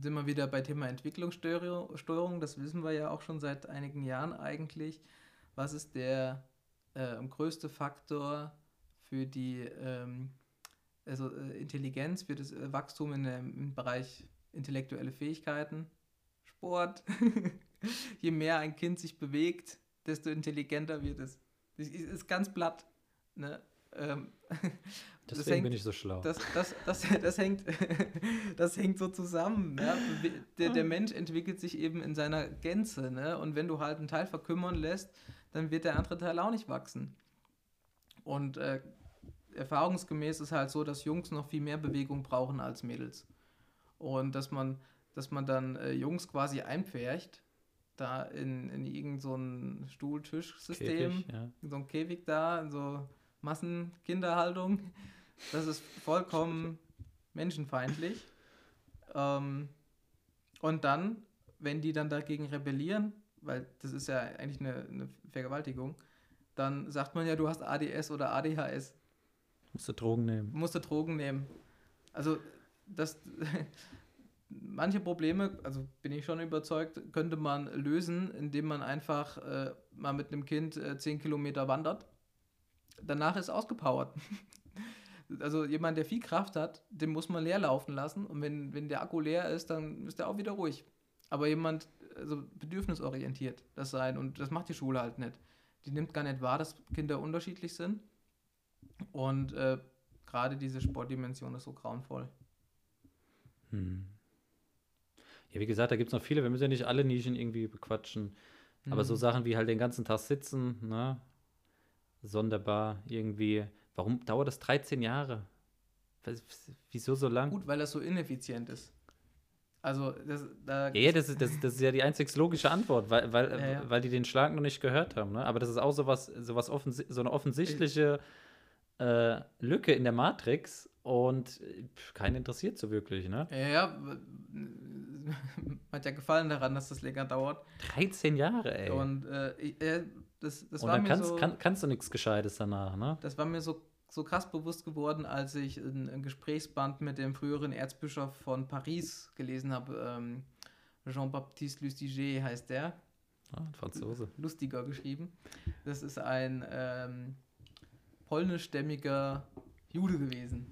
sind wir wieder bei Thema Entwicklungssteuerung. Das wissen wir ja auch schon seit einigen Jahren eigentlich. Was ist der äh, größte Faktor für die ähm, also, äh, Intelligenz, für das äh, Wachstum in, im Bereich intellektuelle Fähigkeiten? Sport. Je mehr ein Kind sich bewegt, desto intelligenter wird es. Das ist ganz platt. Ne? Ähm, Deswegen hängt, bin ich so schlau. Das, das, das, das, hängt, das hängt so zusammen. Ja? Der, der Mensch entwickelt sich eben in seiner Gänze. Ne? Und wenn du halt einen Teil verkümmern lässt, dann wird der andere Teil auch nicht wachsen. Und äh, erfahrungsgemäß ist halt so, dass Jungs noch viel mehr Bewegung brauchen als Mädels. Und dass man, dass man dann äh, Jungs quasi einpfercht, da in, in irgendein so ein Stuhl-Tisch-System, ja. so ein Käfig da, so Massenkinderhaltung. Das ist vollkommen menschenfeindlich. Ähm, und dann, wenn die dann dagegen rebellieren, weil das ist ja eigentlich eine, eine Vergewaltigung, dann sagt man ja, du hast ADS oder ADHS. Musst du Drogen nehmen. Musst du Drogen nehmen. Also, das, manche Probleme, also bin ich schon überzeugt, könnte man lösen, indem man einfach äh, mal mit einem Kind äh, 10 Kilometer wandert. Danach ist ausgepowert. also jemand, der viel Kraft hat, den muss man leer laufen lassen. Und wenn, wenn der Akku leer ist, dann ist der auch wieder ruhig. Aber jemand, also bedürfnisorientiert das sein. Und das macht die Schule halt nicht. Die nimmt gar nicht wahr, dass Kinder unterschiedlich sind. Und äh, gerade diese Sportdimension ist so grauenvoll. Hm. Ja, wie gesagt, da gibt es noch viele, wir müssen ja nicht alle Nischen irgendwie bequatschen. Mhm. Aber so mhm. Sachen wie halt den ganzen Tag sitzen, ne? Sonderbar irgendwie. Warum dauert das 13 Jahre? Wieso so lang? Gut, weil das so ineffizient ist. Also, das, da ja, ja das, ist, das, das ist ja die einzig logische Antwort, weil, weil, ja, ja. weil die den Schlag noch nicht gehört haben. Ne? Aber das ist auch sowas, sowas so eine offensichtliche äh, Lücke in der Matrix und keinen interessiert so wirklich. Ne? Ja, ja, hat ja Gefallen daran, dass das länger dauert. 13 Jahre, ey. Und äh, äh, das, das Und war dann mir kannst, so, kann, kannst du nichts Gescheites danach, ne? Das war mir so, so krass bewusst geworden, als ich ein, ein Gesprächsband mit dem früheren Erzbischof von Paris gelesen habe. Ähm, Jean-Baptiste Lustiger heißt der. Ah, Franzose. Lustiger geschrieben. Das ist ein ähm, polnischstämmiger Jude gewesen.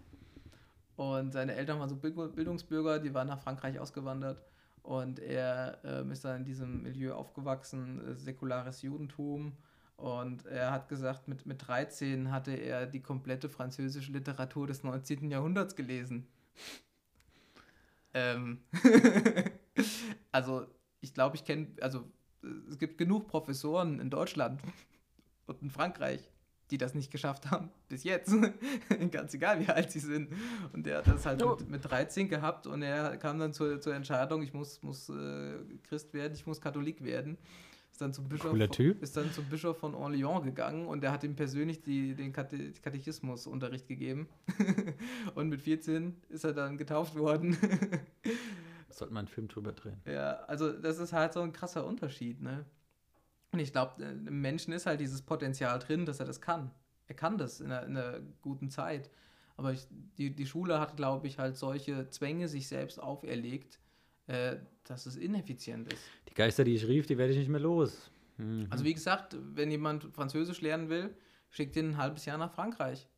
Und seine Eltern waren so Bildungsbürger, die waren nach Frankreich ausgewandert. Und er äh, ist dann in diesem Milieu aufgewachsen, äh, säkulares Judentum. Und er hat gesagt, mit, mit 13 hatte er die komplette französische Literatur des 19. Jahrhunderts gelesen. ähm, also ich glaube, ich kenne, also es gibt genug Professoren in Deutschland und in Frankreich, die das nicht geschafft haben, bis jetzt. Ganz egal, wie alt sie sind. Und er hat das halt Oh. mit, mit 13 gehabt und er kam dann zur, zur Entscheidung, ich muss, muss äh, Christ werden, ich muss Katholik werden. Ist dann zum Bischof, Typ. Ist dann zum Bischof von Orléans gegangen und der hat ihm persönlich die, den Kate Katechismusunterricht gegeben. und mit 14 ist er dann getauft worden. Sollte man einen Film drüber drehen. Ja, also das ist halt so ein krasser Unterschied, ne? Und ich glaube, im Menschen ist halt dieses Potenzial drin, dass er das kann. Er kann das in einer, in einer guten Zeit. Aber ich, die, die Schule hat, glaube ich, halt solche Zwänge sich selbst auferlegt, äh, dass es ineffizient ist. Die Geister, die ich rief, die werde ich nicht mehr los. Mhm. Also wie gesagt, wenn jemand Französisch lernen will, schickt ihn ein halbes Jahr nach Frankreich.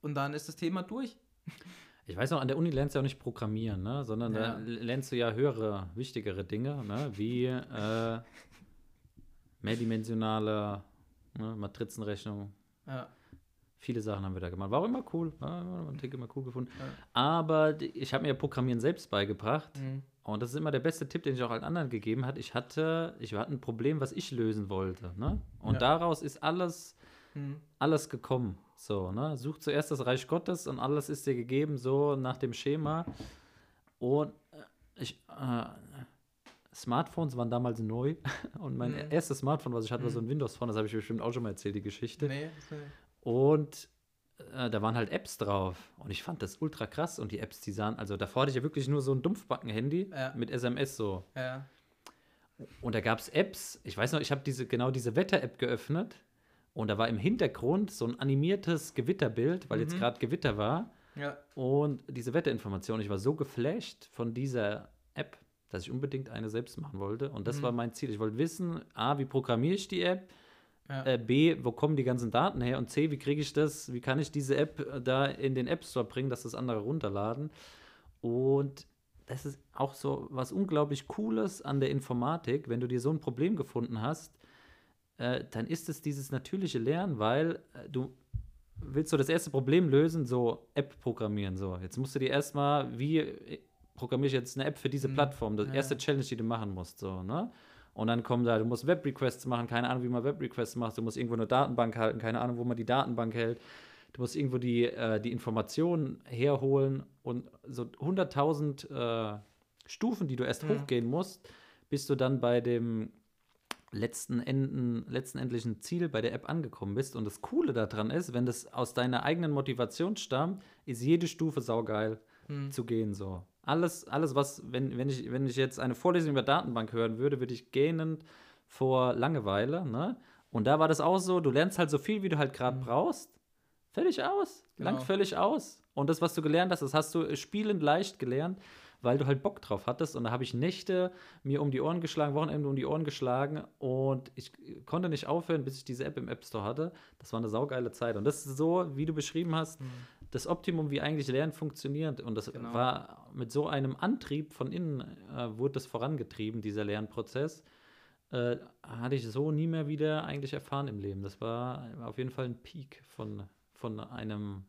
Und dann ist das Thema durch. Ich weiß noch, an der Uni lernst du ja auch nicht programmieren, ne? sondern Ja. da lernst du ja höhere, wichtigere Dinge, ne? wie äh, mehrdimensionale ne? Matrizenrechnung. Ja. Viele Sachen haben wir da gemacht. War auch immer cool. War immer, ein Tick immer cool gefunden. Ja. Aber ich habe mir ja Programmieren selbst beigebracht. Mhm. Und das ist immer der beste Tipp, den ich auch allen anderen gegeben habe. Ich hatte, ich hatte ein Problem, was ich lösen wollte. Ne? Und Ja. daraus ist alles, Mhm. alles gekommen. So, ne? Such zuerst das Reich Gottes und alles ist dir gegeben, so nach dem Schema. Und äh, ich, äh, Smartphones waren damals neu. Und mein Mhm. erstes Smartphone, was ich hatte, war so ein Mhm. Windows-Phone. Das habe ich bestimmt auch schon mal erzählt, die Geschichte. Nee, nicht. Und äh, da waren halt Apps drauf. Und ich fand das ultra krass. Und die Apps, die sahen, also davor hatte ich ja wirklich nur so ein Dumpfbacken-Handy Ja. mit SMS so. Ja. Und da gab es Apps. Ich weiß noch, ich habe diese, genau diese Wetter-App geöffnet. Und da war im Hintergrund so ein animiertes Gewitterbild, weil jetzt Mhm. gerade Gewitter war. Ja. Und diese Wetterinformation, ich war so geflasht von dieser App, dass ich unbedingt eine selbst machen wollte. Und das Mhm. war mein Ziel. Ich wollte wissen, A, wie programmiere ich die App? Ja. Äh, B, wo kommen die ganzen Daten her? Und C, wie kriege ich das, wie kann ich diese App äh, da in den App Store bringen, dass das andere runterladen? Und das ist auch so was unglaublich Cooles an der Informatik, wenn du dir so ein Problem gefunden hast, äh, dann ist es dieses natürliche Lernen, weil äh, du willst so das erste Problem lösen, so App programmieren. So, jetzt musst du dir erstmal, wie äh, programmiere ich jetzt eine App für diese Mhm. Plattform? Das Ja. erste Challenge, die du machen musst, so, ne? Und dann kommen da, du musst Web-Requests machen, keine Ahnung, wie man Web-Requests macht, du musst irgendwo eine Datenbank halten, keine Ahnung, wo man die Datenbank hält. Du musst irgendwo die, äh, die Informationen herholen und so 100.000 äh, Stufen, die du erst Mhm. hochgehen musst, bis du dann bei dem letzten, Enden, letzten endlichen Ziel bei der App angekommen bist. Und das Coole daran ist, wenn das aus deiner eigenen Motivation stammt, ist jede Stufe saugeil Hm. zu gehen. So. Alles, alles was, wenn, wenn, ich, wenn ich jetzt eine Vorlesung über Datenbank hören würde, würde ich gähnend vor Langeweile. Ne? Und da war das auch so, du lernst halt so viel, wie du halt gerade brauchst. Fertig aus. Langt Genau. völlig aus. Und das, was du gelernt hast, das hast du spielend leicht gelernt, weil du halt Bock drauf hattest. Und da habe ich Nächte mir um die Ohren geschlagen, Wochenende um die Ohren geschlagen. Und ich konnte nicht aufhören, bis ich diese App im App Store hatte. Das war eine saugeile Zeit. Und das ist so, wie du beschrieben hast, das Optimum, wie eigentlich Lernen funktioniert. Und das Genau. war mit so einem Antrieb von innen, äh, wurde das vorangetrieben, dieser Lernprozess. Äh, hatte ich so nie mehr wieder eigentlich erfahren im Leben. Das war auf jeden Fall ein Peak von, von einem,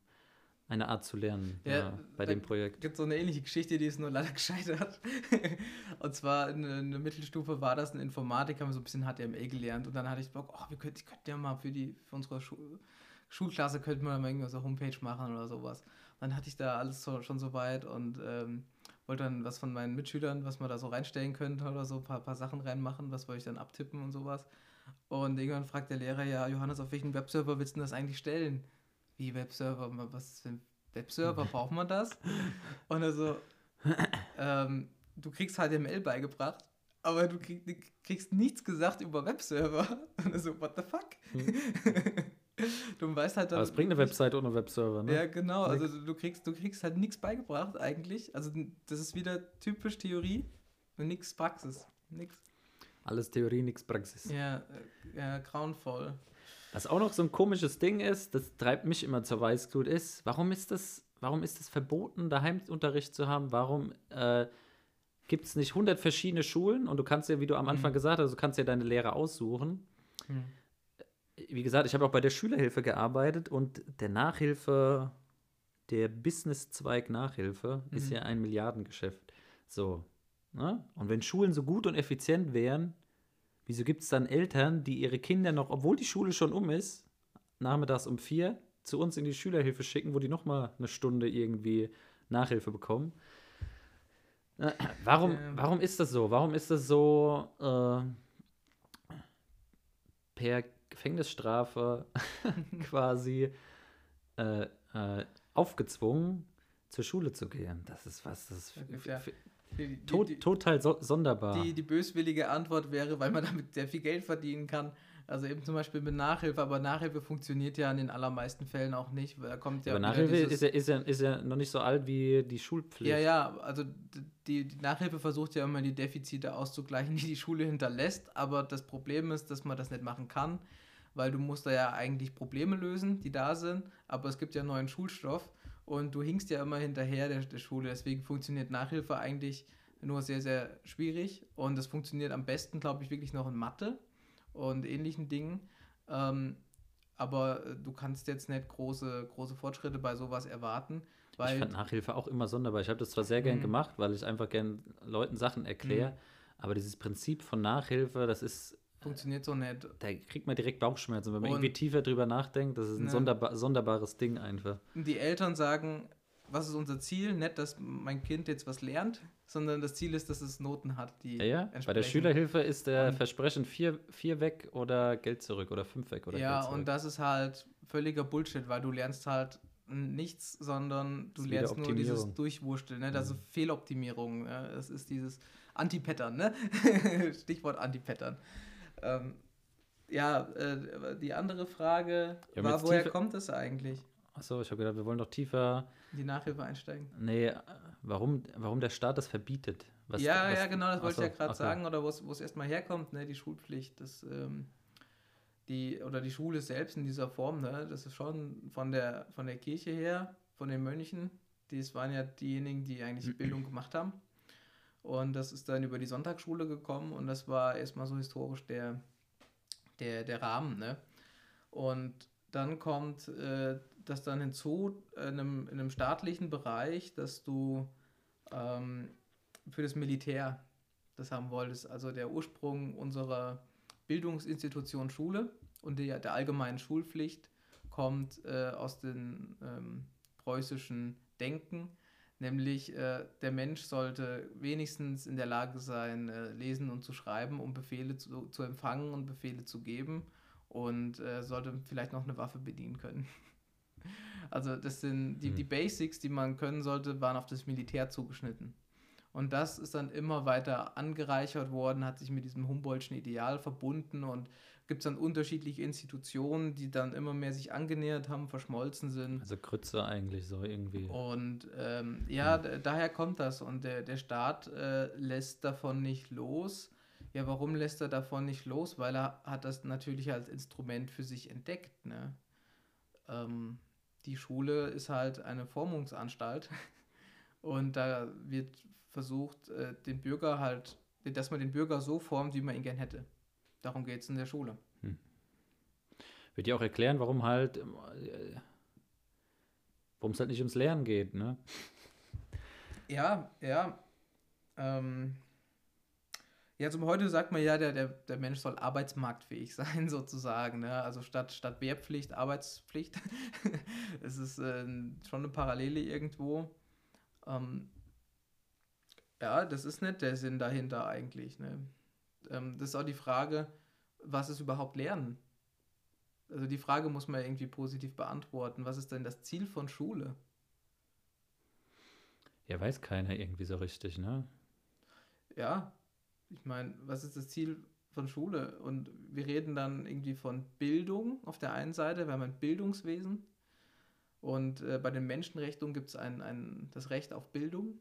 einer Art zu lernen Ja, ja, bei dem Projekt. gibt so eine ähnliche Geschichte, die ist nur leider gescheitert. und zwar in, der- in der Mittelstufe war das in Informatik, haben wir so ein bisschen HTML gelernt und dann hatte ich Bock, oh, wir könnten, ich könnte ja mal für die für unsere Schu Schulklasse könnten wir mal irgendwas so Homepage machen oder sowas. Dann hatte ich da alles so, schon so weit und ähm, wollte dann was von meinen Mitschülern, was man da so reinstellen könnte oder so, ein paar, paar Sachen reinmachen, was wollte ich dann abtippen und sowas. Und irgendwann fragt der Lehrer, ja, Johannes, auf welchen Webserver willst du das eigentlich stellen? Wie Webserver? Was für ein Webserver? Braucht man das? Und er so, ähm, du kriegst HTML beigebracht, aber du krieg, kriegst nichts gesagt über Webserver. Und er so, what the fuck? du weißt halt dann. Aber es bringt eine Website ohne Webserver, ne? Ja, genau. Also du, kriegst, du kriegst halt nichts beigebracht eigentlich. Also das ist wieder typisch Theorie und nichts Praxis. Nix. Alles Theorie, nichts Praxis. Ja, äh, ja, grauenvoll. Was auch noch so ein komisches Ding ist, das treibt mich immer zur Weißglut, ist, warum ist das, warum ist es verboten, Daheimsunterricht zu haben? Warum äh, gibt es nicht 100 verschiedene Schulen und du kannst ja, wie du am Anfang Mhm. gesagt hast, du kannst ja deine Lehrer aussuchen. Hm. Wie gesagt, ich habe auch bei der Schülerhilfe gearbeitet und der Nachhilfe, der Business-Zweig Nachhilfe mhm. ist ja ein Milliardengeschäft. So. Ne? Und wenn Schulen so gut und effizient wären, wieso gibt es dann Eltern, die ihre Kinder noch, obwohl die Schule schon um ist, nachmittags um vier, zu uns in die Schülerhilfe schicken, wo die noch mal eine Stunde irgendwie Nachhilfe bekommen? Äh, warum, ähm. warum ist das so? Warum ist das so äh, per Gefängnisstrafe quasi äh, äh, aufgezwungen, zur Schule zu gehen? Das ist was, das ist ja, die, die, die, total so, sonderbar. Die, die böswillige Antwort wäre, weil man damit sehr viel Geld verdienen kann. Also eben zum Beispiel mit Nachhilfe, aber Nachhilfe funktioniert ja in den allermeisten Fällen auch nicht. Da kommt ja aber Nachhilfe ist ja, ist, ja, ist ja noch nicht so alt wie die Schulpflicht. Ja, ja, also die, die Nachhilfe versucht ja immer die Defizite auszugleichen, die die Schule hinterlässt, aber das Problem ist, dass man das nicht machen kann, weil du musst da ja eigentlich Probleme lösen, die da sind, aber es gibt ja neuen Schulstoff und du hinkst ja immer hinterher der, der Schule, deswegen funktioniert Nachhilfe eigentlich nur sehr, sehr schwierig und es funktioniert am besten, glaube ich, wirklich noch in Mathe und ähnlichen Dingen. Ähm, aber äh, du kannst jetzt nicht große, große Fortschritte bei sowas erwarten. Ich fand Nachhilfe auch immer sonderbar. Ich habe das zwar sehr gern mhm. gemacht, weil ich einfach gern Leuten Sachen erkläre, mhm. aber dieses Prinzip von Nachhilfe, das ist. Funktioniert so nicht. Da kriegt man direkt Bauchschmerzen, wenn man und irgendwie tiefer drüber nachdenkt. Das ist ein ne, sonderba sonderbares Ding einfach. Die Eltern sagen, was ist unser Ziel? Nicht, dass mein Kind jetzt was lernt, sondern das Ziel ist, dass es Noten hat, die. Ja, ja. Bei der Schülerhilfe ist der Versprechen vier, vier weg oder Geld zurück oder fünf weg oder Ja, und das ist halt völliger Bullshit, weil du lernst halt nichts, sondern du lernst nur dieses Durchwursteln, ne? Das ist mhm. Fehloptimierung. Ne? Das ist dieses Anti-Pattern, ne? Stichwort Anti-Pattern. Ähm, ja, äh, die andere Frage ja, war, woher kommt das eigentlich? Achso, ich habe gedacht, wir wollen doch tiefer. In die Nachhilfe einsteigen. Nee, warum, warum der Staat das verbietet. Was, ja, was, ja, genau, das wollte ich ja gerade sagen, oder wo es erstmal herkommt, ne, die Schulpflicht, das, ähm, die, oder die Schule selbst in dieser Form, ne, das ist schon von der, von der Kirche her, von den Mönchen, das waren ja diejenigen, die eigentlich Bildung gemacht haben. Und das ist dann über die Sonntagsschule gekommen und das war erstmal so historisch der, der, der Rahmen, ne? Und dann kommt äh, das dann hinzu in einem, in einem staatlichen Bereich, dass du ähm, für das Militär das haben wolltest. Also der Ursprung unserer Bildungsinstitution Schule und der, der allgemeinen Schulpflicht kommt äh, aus dem ähm, preußischen Denken, nämlich äh, der Mensch sollte wenigstens in der Lage sein, äh, lesen und zu schreiben, um Befehle zu, zu empfangen und Befehle zu geben und äh, sollte vielleicht noch eine Waffe bedienen können. Also das sind die, die Basics, die man können sollte, waren auf das Militär zugeschnitten. Und das ist dann immer weiter angereichert worden, hat sich mit diesem Humboldtschen Ideal verbunden und gibt es dann unterschiedliche Institutionen, die dann immer mehr sich angenähert haben, verschmolzen sind. Also Krütze eigentlich so irgendwie. Und ähm, ja, mhm. daher kommt das. Und der, der Staat äh, lässt davon nicht los. Ja, warum lässt er davon nicht los? Weil er hat das natürlich als Instrument für sich entdeckt. Ne? Ähm, die Schule ist halt eine Formungsanstalt und da wird versucht, äh, den Bürger halt, dass man den Bürger so formt, wie man ihn gern hätte. Darum geht es in der Schule. Hm. Wird ja auch erklären, warum halt, äh, warum es halt nicht ums Lernen geht, ne? Ja, ja. Ähm, ja, zum heute sagt man ja, der, der, der Mensch soll arbeitsmarktfähig sein, sozusagen. Ne? Also statt, statt Wehrpflicht, Arbeitspflicht. es ist äh, schon eine Parallele irgendwo. Ähm, ja, das ist nicht der Sinn dahinter eigentlich. Ne? Ähm, das ist auch die Frage, was ist überhaupt Lernen? Also die Frage muss man irgendwie positiv beantworten. Was ist denn das Ziel von Schule? Ja, weiß keiner irgendwie so richtig, ne? Ja, ich meine, was ist das Ziel von Schule? Und wir reden dann irgendwie von Bildung auf der einen Seite, wir haben ein Bildungswesen. Und äh, bei den Menschenrechten gibt es ein, ein, das Recht auf Bildung.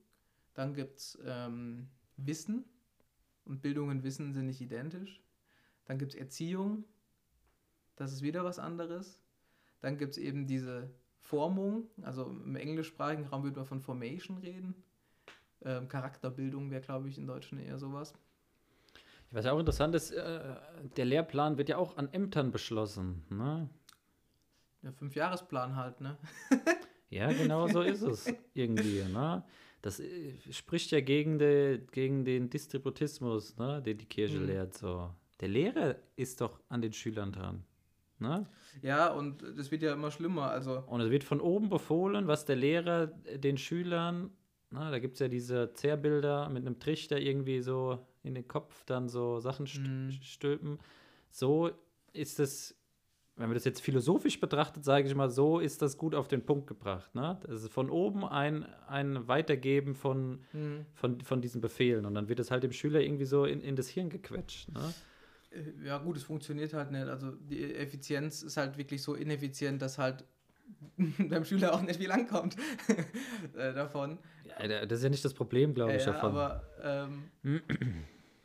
Dann gibt es ähm, Wissen. Und Bildung und Wissen sind nicht identisch. Dann gibt es Erziehung. Das ist wieder was anderes. Dann gibt es eben diese Formung. Also im englischsprachigen Raum würde man von Formation reden. Ähm, Charakterbildung wäre, glaube ich, in Deutschen eher sowas. Was ja auch interessant ist, äh, der Lehrplan wird ja auch an Ämtern beschlossen. Ne? Der Fünfjahresplan halt, ne? ja, genau so ist es irgendwie. Ne? Das äh, spricht ja gegen, de, gegen den Distributismus, ne? den die Kirche mhm. lehrt. So. Der Lehrer ist doch an den Schülern dran. Ne? Ja, und das wird ja immer schlimmer. Also und es wird von oben befohlen, was der Lehrer den Schülern, na, da gibt es ja diese Zerrbilder mit einem Trichter irgendwie so in den Kopf, dann so Sachen st mhm. stülpen. So ist es, wenn man das jetzt philosophisch betrachtet, sage ich mal, so ist das gut auf den Punkt gebracht. Ne? Das ist von oben ein, ein Weitergeben von, mhm. von, von diesen Befehlen. Und dann wird es halt dem Schüler irgendwie so in, in das Hirn gequetscht. Ne? Äh, ja gut, es funktioniert halt nicht. Also die Effizienz ist halt wirklich so ineffizient, dass halt beim Schüler auch nicht viel ankommt äh, davon. Ja, das ist ja nicht das Problem, glaube ich, ja, davon. Aber ähm,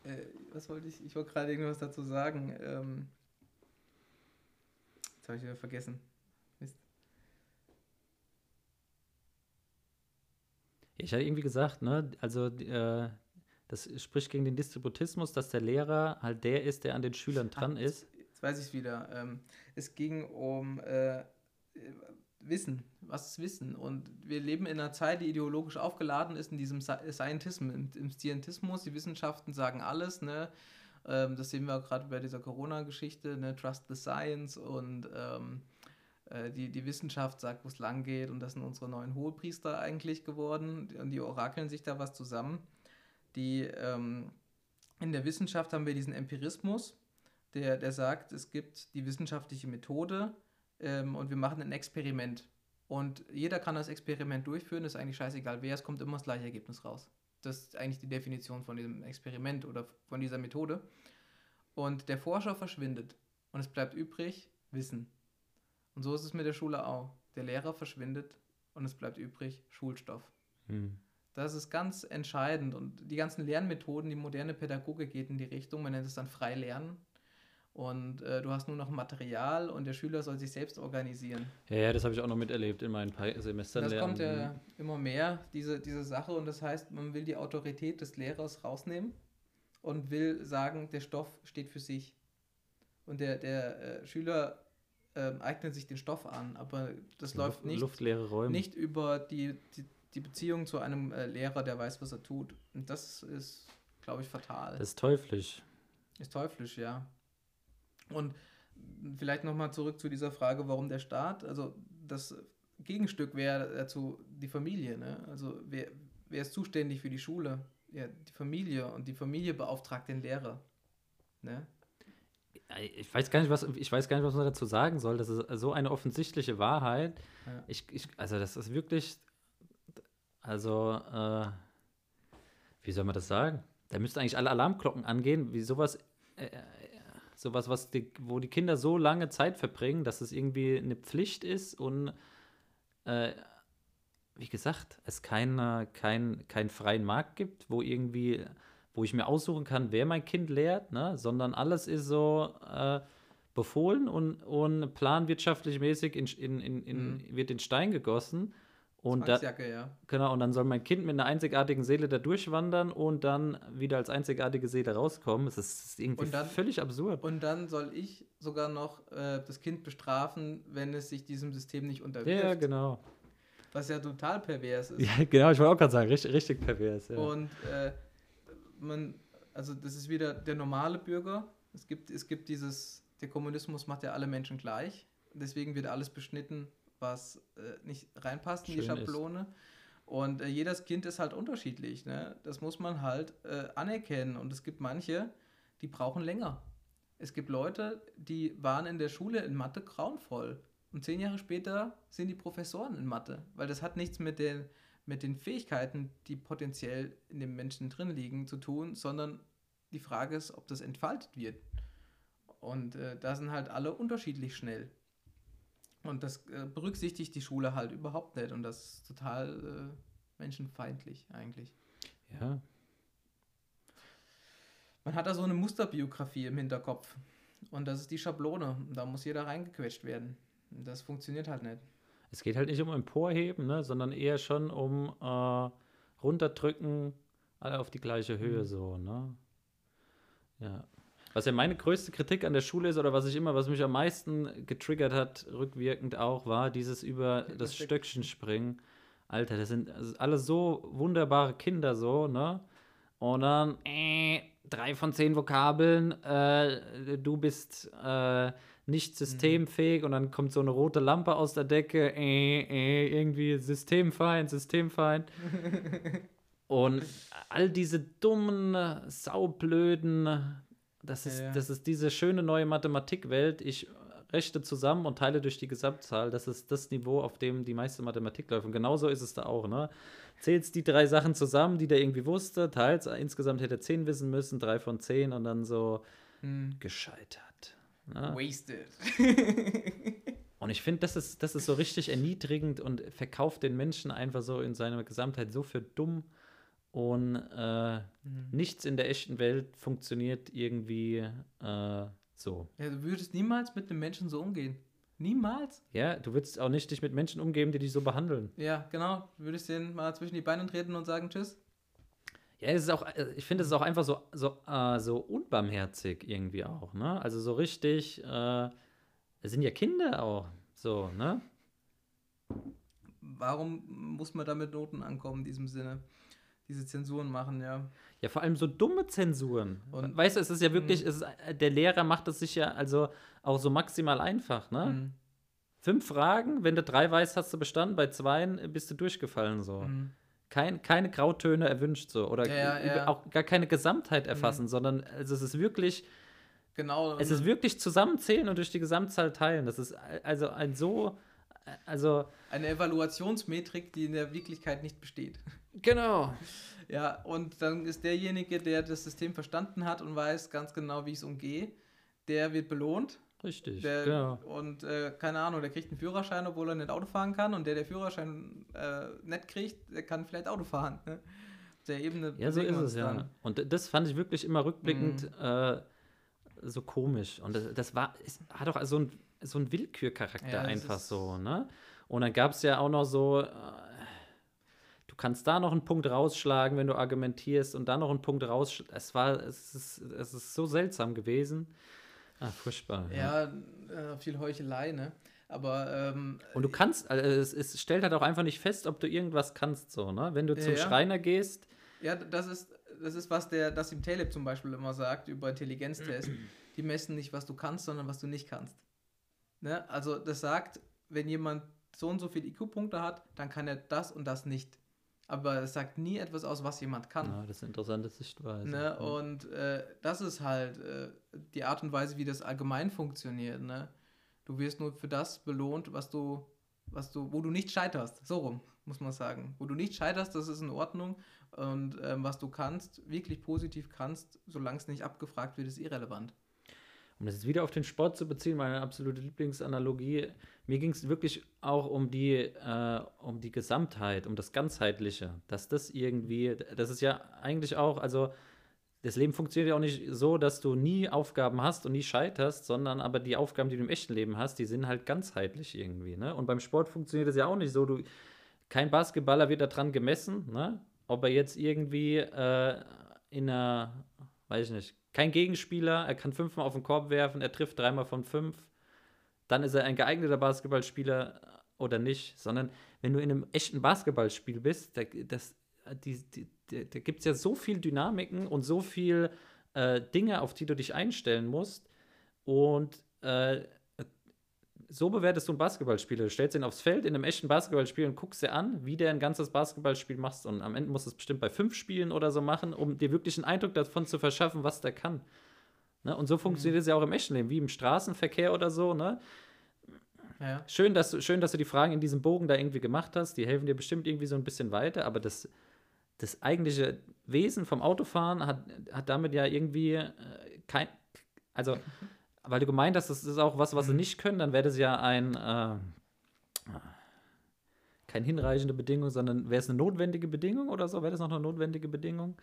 äh, was wollte ich? Ich wollte gerade irgendwas dazu sagen. Ähm, habe ich wieder vergessen. Mist. Ich hatte irgendwie gesagt, ne, also äh, das spricht gegen den Distributismus, dass der Lehrer halt der ist, der an den Schülern dran Ach, ist. Jetzt weiß ich es wieder. Ähm, es ging um äh, Wissen. Was ist Wissen? Und wir leben in einer Zeit, die ideologisch aufgeladen ist, in diesem Scientismus, im, im Scientismus. Die Wissenschaften sagen alles. Ne? Ähm, das sehen wir auch gerade bei dieser Corona-Geschichte. Ne? Trust the Science und ähm, äh, die, die Wissenschaft sagt, wo es lang geht. Und das sind unsere neuen Hohepriester eigentlich geworden. Und die orakeln sich da was zusammen die, ähm, in der Wissenschaft haben wir diesen Empirismus, der, der sagt, es gibt die wissenschaftliche Methode ähm, und wir machen ein Experiment. Und jeder kann das Experiment durchführen, ist eigentlich scheißegal wer, es kommt immer das gleiche Ergebnis raus. Das ist eigentlich die Definition von diesem Experiment oder von dieser Methode. Und der Forscher verschwindet und es bleibt übrig Wissen. Und so ist es mit der Schule auch. Der Lehrer verschwindet und es bleibt übrig Schulstoff. Hm. Das ist ganz entscheidend. Und die ganzen Lernmethoden, die moderne Pädagogik geht in die Richtung, man nennt es dann Freilernen. Und äh, du hast nur noch Material und der Schüler soll sich selbst organisieren. Ja, ja das habe ich auch noch miterlebt in meinen paar Semestern. Das kommt ja immer mehr, diese, diese Sache. Und das heißt, man will die Autorität des Lehrers rausnehmen und will sagen, der Stoff steht für sich. Und der, der äh, Schüler äh, eignet sich den Stoff an, aber das Luft, läuft nicht, nicht über die, die die Beziehung zu einem äh, Lehrer, der weiß, was er tut. Und das ist, glaube ich, fatal. Das ist teuflisch. Ist teuflisch, ja. Und vielleicht nochmal zurück zu dieser Frage, warum der Staat? Also das Gegenstück wäre dazu die Familie. Ne? Also wer, wer ist zuständig für die Schule? Ja, die Familie. Und die Familie beauftragt den Lehrer. Ne? Ich weiß gar nicht, was ich weiß gar nicht, was man dazu sagen soll. Das ist so eine offensichtliche Wahrheit. Ja. Ich, ich, also das ist wirklich also, äh, wie soll man das sagen? Da müssten eigentlich alle Alarmglocken angehen, wie sowas, äh, sowas, was die, wo die Kinder so lange Zeit verbringen, dass es irgendwie eine Pflicht ist und äh, wie gesagt, es keinen kein, kein freien Markt gibt, wo irgendwie, wo ich mir aussuchen kann, wer mein Kind lehrt, ne? sondern alles ist so äh, befohlen und, und planwirtschaftlich mäßig in, in, in, in mhm. wird in Stein gegossen. Und da, ja. Genau, und dann soll mein Kind mit einer einzigartigen Seele da durchwandern und dann wieder als einzigartige Seele rauskommen. Es ist irgendwie dann, völlig absurd. Und dann soll ich sogar noch äh, das Kind bestrafen, wenn es sich diesem System nicht unterwirft. Ja, genau. Was ja total pervers ist. Ja, genau, ich wollte auch gerade sagen, richtig, richtig pervers. Ja. Und äh, man, also das ist wieder der normale Bürger. Es gibt, es gibt dieses, der Kommunismus macht ja alle Menschen gleich. Deswegen wird alles beschnitten was äh, nicht reinpasst in Schön die Schablone. Ist. Und äh, jedes Kind ist halt unterschiedlich. Ne? Das muss man halt äh, anerkennen. Und es gibt manche, die brauchen länger. Es gibt Leute, die waren in der Schule in Mathe grauenvoll. Und zehn Jahre später sind die Professoren in Mathe. Weil das hat nichts mit den, mit den Fähigkeiten, die potenziell in dem Menschen drin liegen, zu tun, sondern die Frage ist, ob das entfaltet wird. Und äh, da sind halt alle unterschiedlich schnell. Und das äh, berücksichtigt die Schule halt überhaupt nicht. Und das ist total äh, menschenfeindlich eigentlich. Ja. Man hat da so eine Musterbiografie im Hinterkopf. Und das ist die Schablone. Da muss jeder reingequetscht werden. Das funktioniert halt nicht. Es geht halt nicht um Emporheben, ne, sondern eher schon um äh, runterdrücken, alle auf die gleiche Höhe mhm. so, ne? Ja. Was ja meine größte Kritik an der Schule ist oder was ich immer, was mich am meisten getriggert hat, rückwirkend auch, war dieses über das Stöckchen springen. Alter, das sind alle so wunderbare Kinder so, ne? Und dann, äh, drei von zehn Vokabeln, äh, du bist äh, nicht systemfähig und dann kommt so eine rote Lampe aus der Decke, äh, äh, irgendwie Systemfeind, Systemfeind. und all diese dummen, saublöden, das ist, Ja. das ist diese schöne neue Mathematikwelt. Ich rechne zusammen und teile durch die Gesamtzahl. Das ist das Niveau, auf dem die meiste Mathematik läuft. Und genauso ist es da auch, ne? Zählst die drei Sachen zusammen, die der irgendwie wusste, teils, insgesamt hätte er zehn wissen müssen, drei von zehn und dann so Hm. gescheitert. Ne? Wasted. Und ich finde, das ist, das ist so richtig erniedrigend und verkauft den Menschen einfach so in seiner Gesamtheit so für dumm. Und äh, nichts in der echten Welt funktioniert irgendwie äh, so. Ja, du würdest niemals mit einem Menschen so umgehen. Niemals? Ja, du würdest auch nicht dich mit Menschen umgeben, die dich so behandeln. Ja, genau. Du würdest den mal zwischen die Beine treten und sagen Tschüss. Ja, es ist auch, äh, ich finde, es ist auch einfach so, so, äh, so unbarmherzig irgendwie auch, ne? Also so richtig, äh, es sind ja Kinder auch, so, ne? Warum muss man da mit Noten ankommen in diesem Sinne? Diese Zensuren machen, ja. Ja, vor allem so dumme Zensuren. Und- weißt du, es ist ja wirklich, Mhm. es ist, der Lehrer macht es sich ja also auch so maximal einfach, ne? Mhm. Fünf Fragen, wenn du drei weißt, hast du bestanden, bei zweien äh, bist du durchgefallen so. Mhm. Kein, keine Grautöne erwünscht so. Oder Ja, ja, ja. auch gar keine Gesamtheit erfassen, sondern also es ist wirklich, Genau. es ist wirklich zusammenzählen und durch die Gesamtzahl teilen. Das ist also ein so, also eine Evaluationsmetrik, die in der Wirklichkeit nicht besteht. Genau. Ja, und dann ist derjenige, der das System verstanden hat und weiß ganz genau, wie ich es umgehe, der wird belohnt. Richtig, Der, genau. Und äh, keine Ahnung, der kriegt einen Führerschein, obwohl er nicht Auto fahren kann. Und der, der Führerschein äh, nicht kriegt, der kann vielleicht Auto fahren. Ne? Der Ebene Ja, so ist es ja. dann. Mhm. Und das fand ich wirklich immer rückblickend äh, so komisch. Und das, das war, es hat auch so ein, so ein Willkürcharakter Ja, einfach so, ne? Und dann gab es ja auch noch so, äh, kannst da noch einen Punkt rausschlagen, wenn du argumentierst und da noch einen Punkt rausschlagen. Es war, es ist, es ist so seltsam gewesen. Ah, furchtbar. Ja, äh, viel Heuchelei, ne? Aber ähm, Und du kannst, also es, es stellt halt auch einfach nicht fest, ob du irgendwas kannst, so, ne? Wenn du zum Ja. Schreiner gehst, Ja, das ist, das ist was der Nassim Taleb zum Beispiel immer sagt über Intelligenztests. Die messen nicht, was du kannst, sondern was du nicht kannst. Ne? Also das sagt, wenn jemand so und so viele IQ-Punkte hat, dann kann er das und das nicht. Aber es sagt nie etwas aus, was jemand kann. ja, das ist eine interessante Sichtweise. Ne? Ja. Und äh, das ist halt äh, die Art und Weise, wie das allgemein funktioniert. Ne? Du wirst nur für das belohnt, was du, was du, wo du nicht scheiterst. So rum, muss man sagen. Wo du nicht scheiterst, das ist in Ordnung. Und ähm, was du kannst, wirklich positiv kannst, solange es nicht abgefragt wird, ist irrelevant. Um das jetzt wieder auf den Sport zu beziehen, meine absolute Lieblingsanalogie, mir ging es wirklich auch um die, äh, um die Gesamtheit, um das Ganzheitliche, dass das irgendwie, das ist ja eigentlich auch, also das Leben funktioniert ja auch nicht so, dass du nie Aufgaben hast und nie scheiterst, sondern aber die Aufgaben, die du im echten Leben hast, die sind halt ganzheitlich irgendwie. Ne? Und beim Sport funktioniert das ja auch nicht so. Du, kein Basketballer wird daran gemessen, ne? ob er jetzt irgendwie äh, in einer, weiß ich nicht, kein Gegenspieler, er kann fünfmal auf den Korb werfen, er trifft dreimal von fünf, dann ist er ein geeigneter Basketballspieler oder nicht, sondern wenn du in einem echten Basketballspiel bist, da, das, die, die, da gibt es ja so viel Dynamiken und so viel äh, Dinge, auf die du dich einstellen musst. Und äh, so bewertest du einen Basketballspieler. Du stellst ihn aufs Feld in einem echten Basketballspiel und guckst dir an, wie der ein ganzes Basketballspiel macht. Und am Ende musst du es bestimmt bei fünf Spielen oder so machen, um dir wirklich einen Eindruck davon zu verschaffen, was der kann. Ne? Und so funktioniert es ja auch im echten Leben, wie im Straßenverkehr oder so. Ne? Ja. Schön, dass du, schön, dass du die Fragen in diesem Bogen da irgendwie gemacht hast. Die helfen dir bestimmt irgendwie so ein bisschen weiter, aber das, das eigentliche Wesen vom Autofahren hat, hat damit ja irgendwie äh, kein. Also, weil du gemeint hast, das ist auch was, was sie nicht können, dann wäre das ja ein. Äh, keine hinreichende Bedingung, sondern wäre es eine notwendige Bedingung oder so? Wäre das noch eine notwendige Bedingung?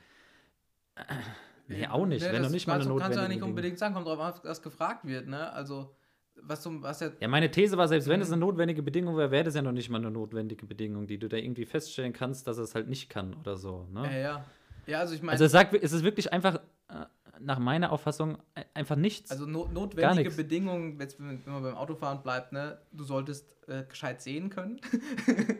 Nee, auch nicht. Ne, Wäre noch das nicht mal eine du- kannst du ja notwendige nicht unbedingt sagen, kommt drauf an, was gefragt wird. Ne? Also, was, du, was ja Ja, meine These war, selbst wenn es eine notwendige Bedingung wäre, wäre das ja noch nicht mal eine notwendige Bedingung, die du da irgendwie feststellen kannst, dass es halt nicht kann oder so. Ja, Ne? ja. Ja, also ich meine, Also es, sagt, es ist wirklich einfach, äh, nach meiner Auffassung einfach nichts. Also no notwendige Bedingungen, wenn man beim Autofahren bleibt, ne, du solltest äh, gescheit sehen können.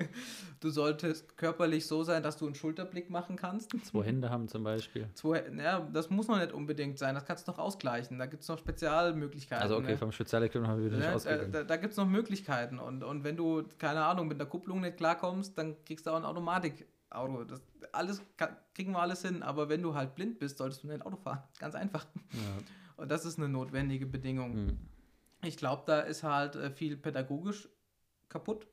du solltest körperlich so sein, dass du einen Schulterblick machen kannst. Zwei Hände haben zum Beispiel. Zwei, ja, das muss noch nicht unbedingt sein, das kannst du noch ausgleichen. Da gibt es noch Spezialmöglichkeiten. Also okay, ne? vom Spezialequipment haben wir wieder ne? nicht ausgegangen. Da, da gibt es noch Möglichkeiten und, und wenn du, keine Ahnung, mit der Kupplung nicht klarkommst, dann kriegst du auch ein Automatikauto. Das, alles kriegen wir alles hin, aber wenn du halt blind bist, solltest du nicht Auto fahren. Ganz einfach. Ja. Und das ist eine notwendige Bedingung. Hm. Ich glaube, da ist halt äh, viel pädagogisch kaputt.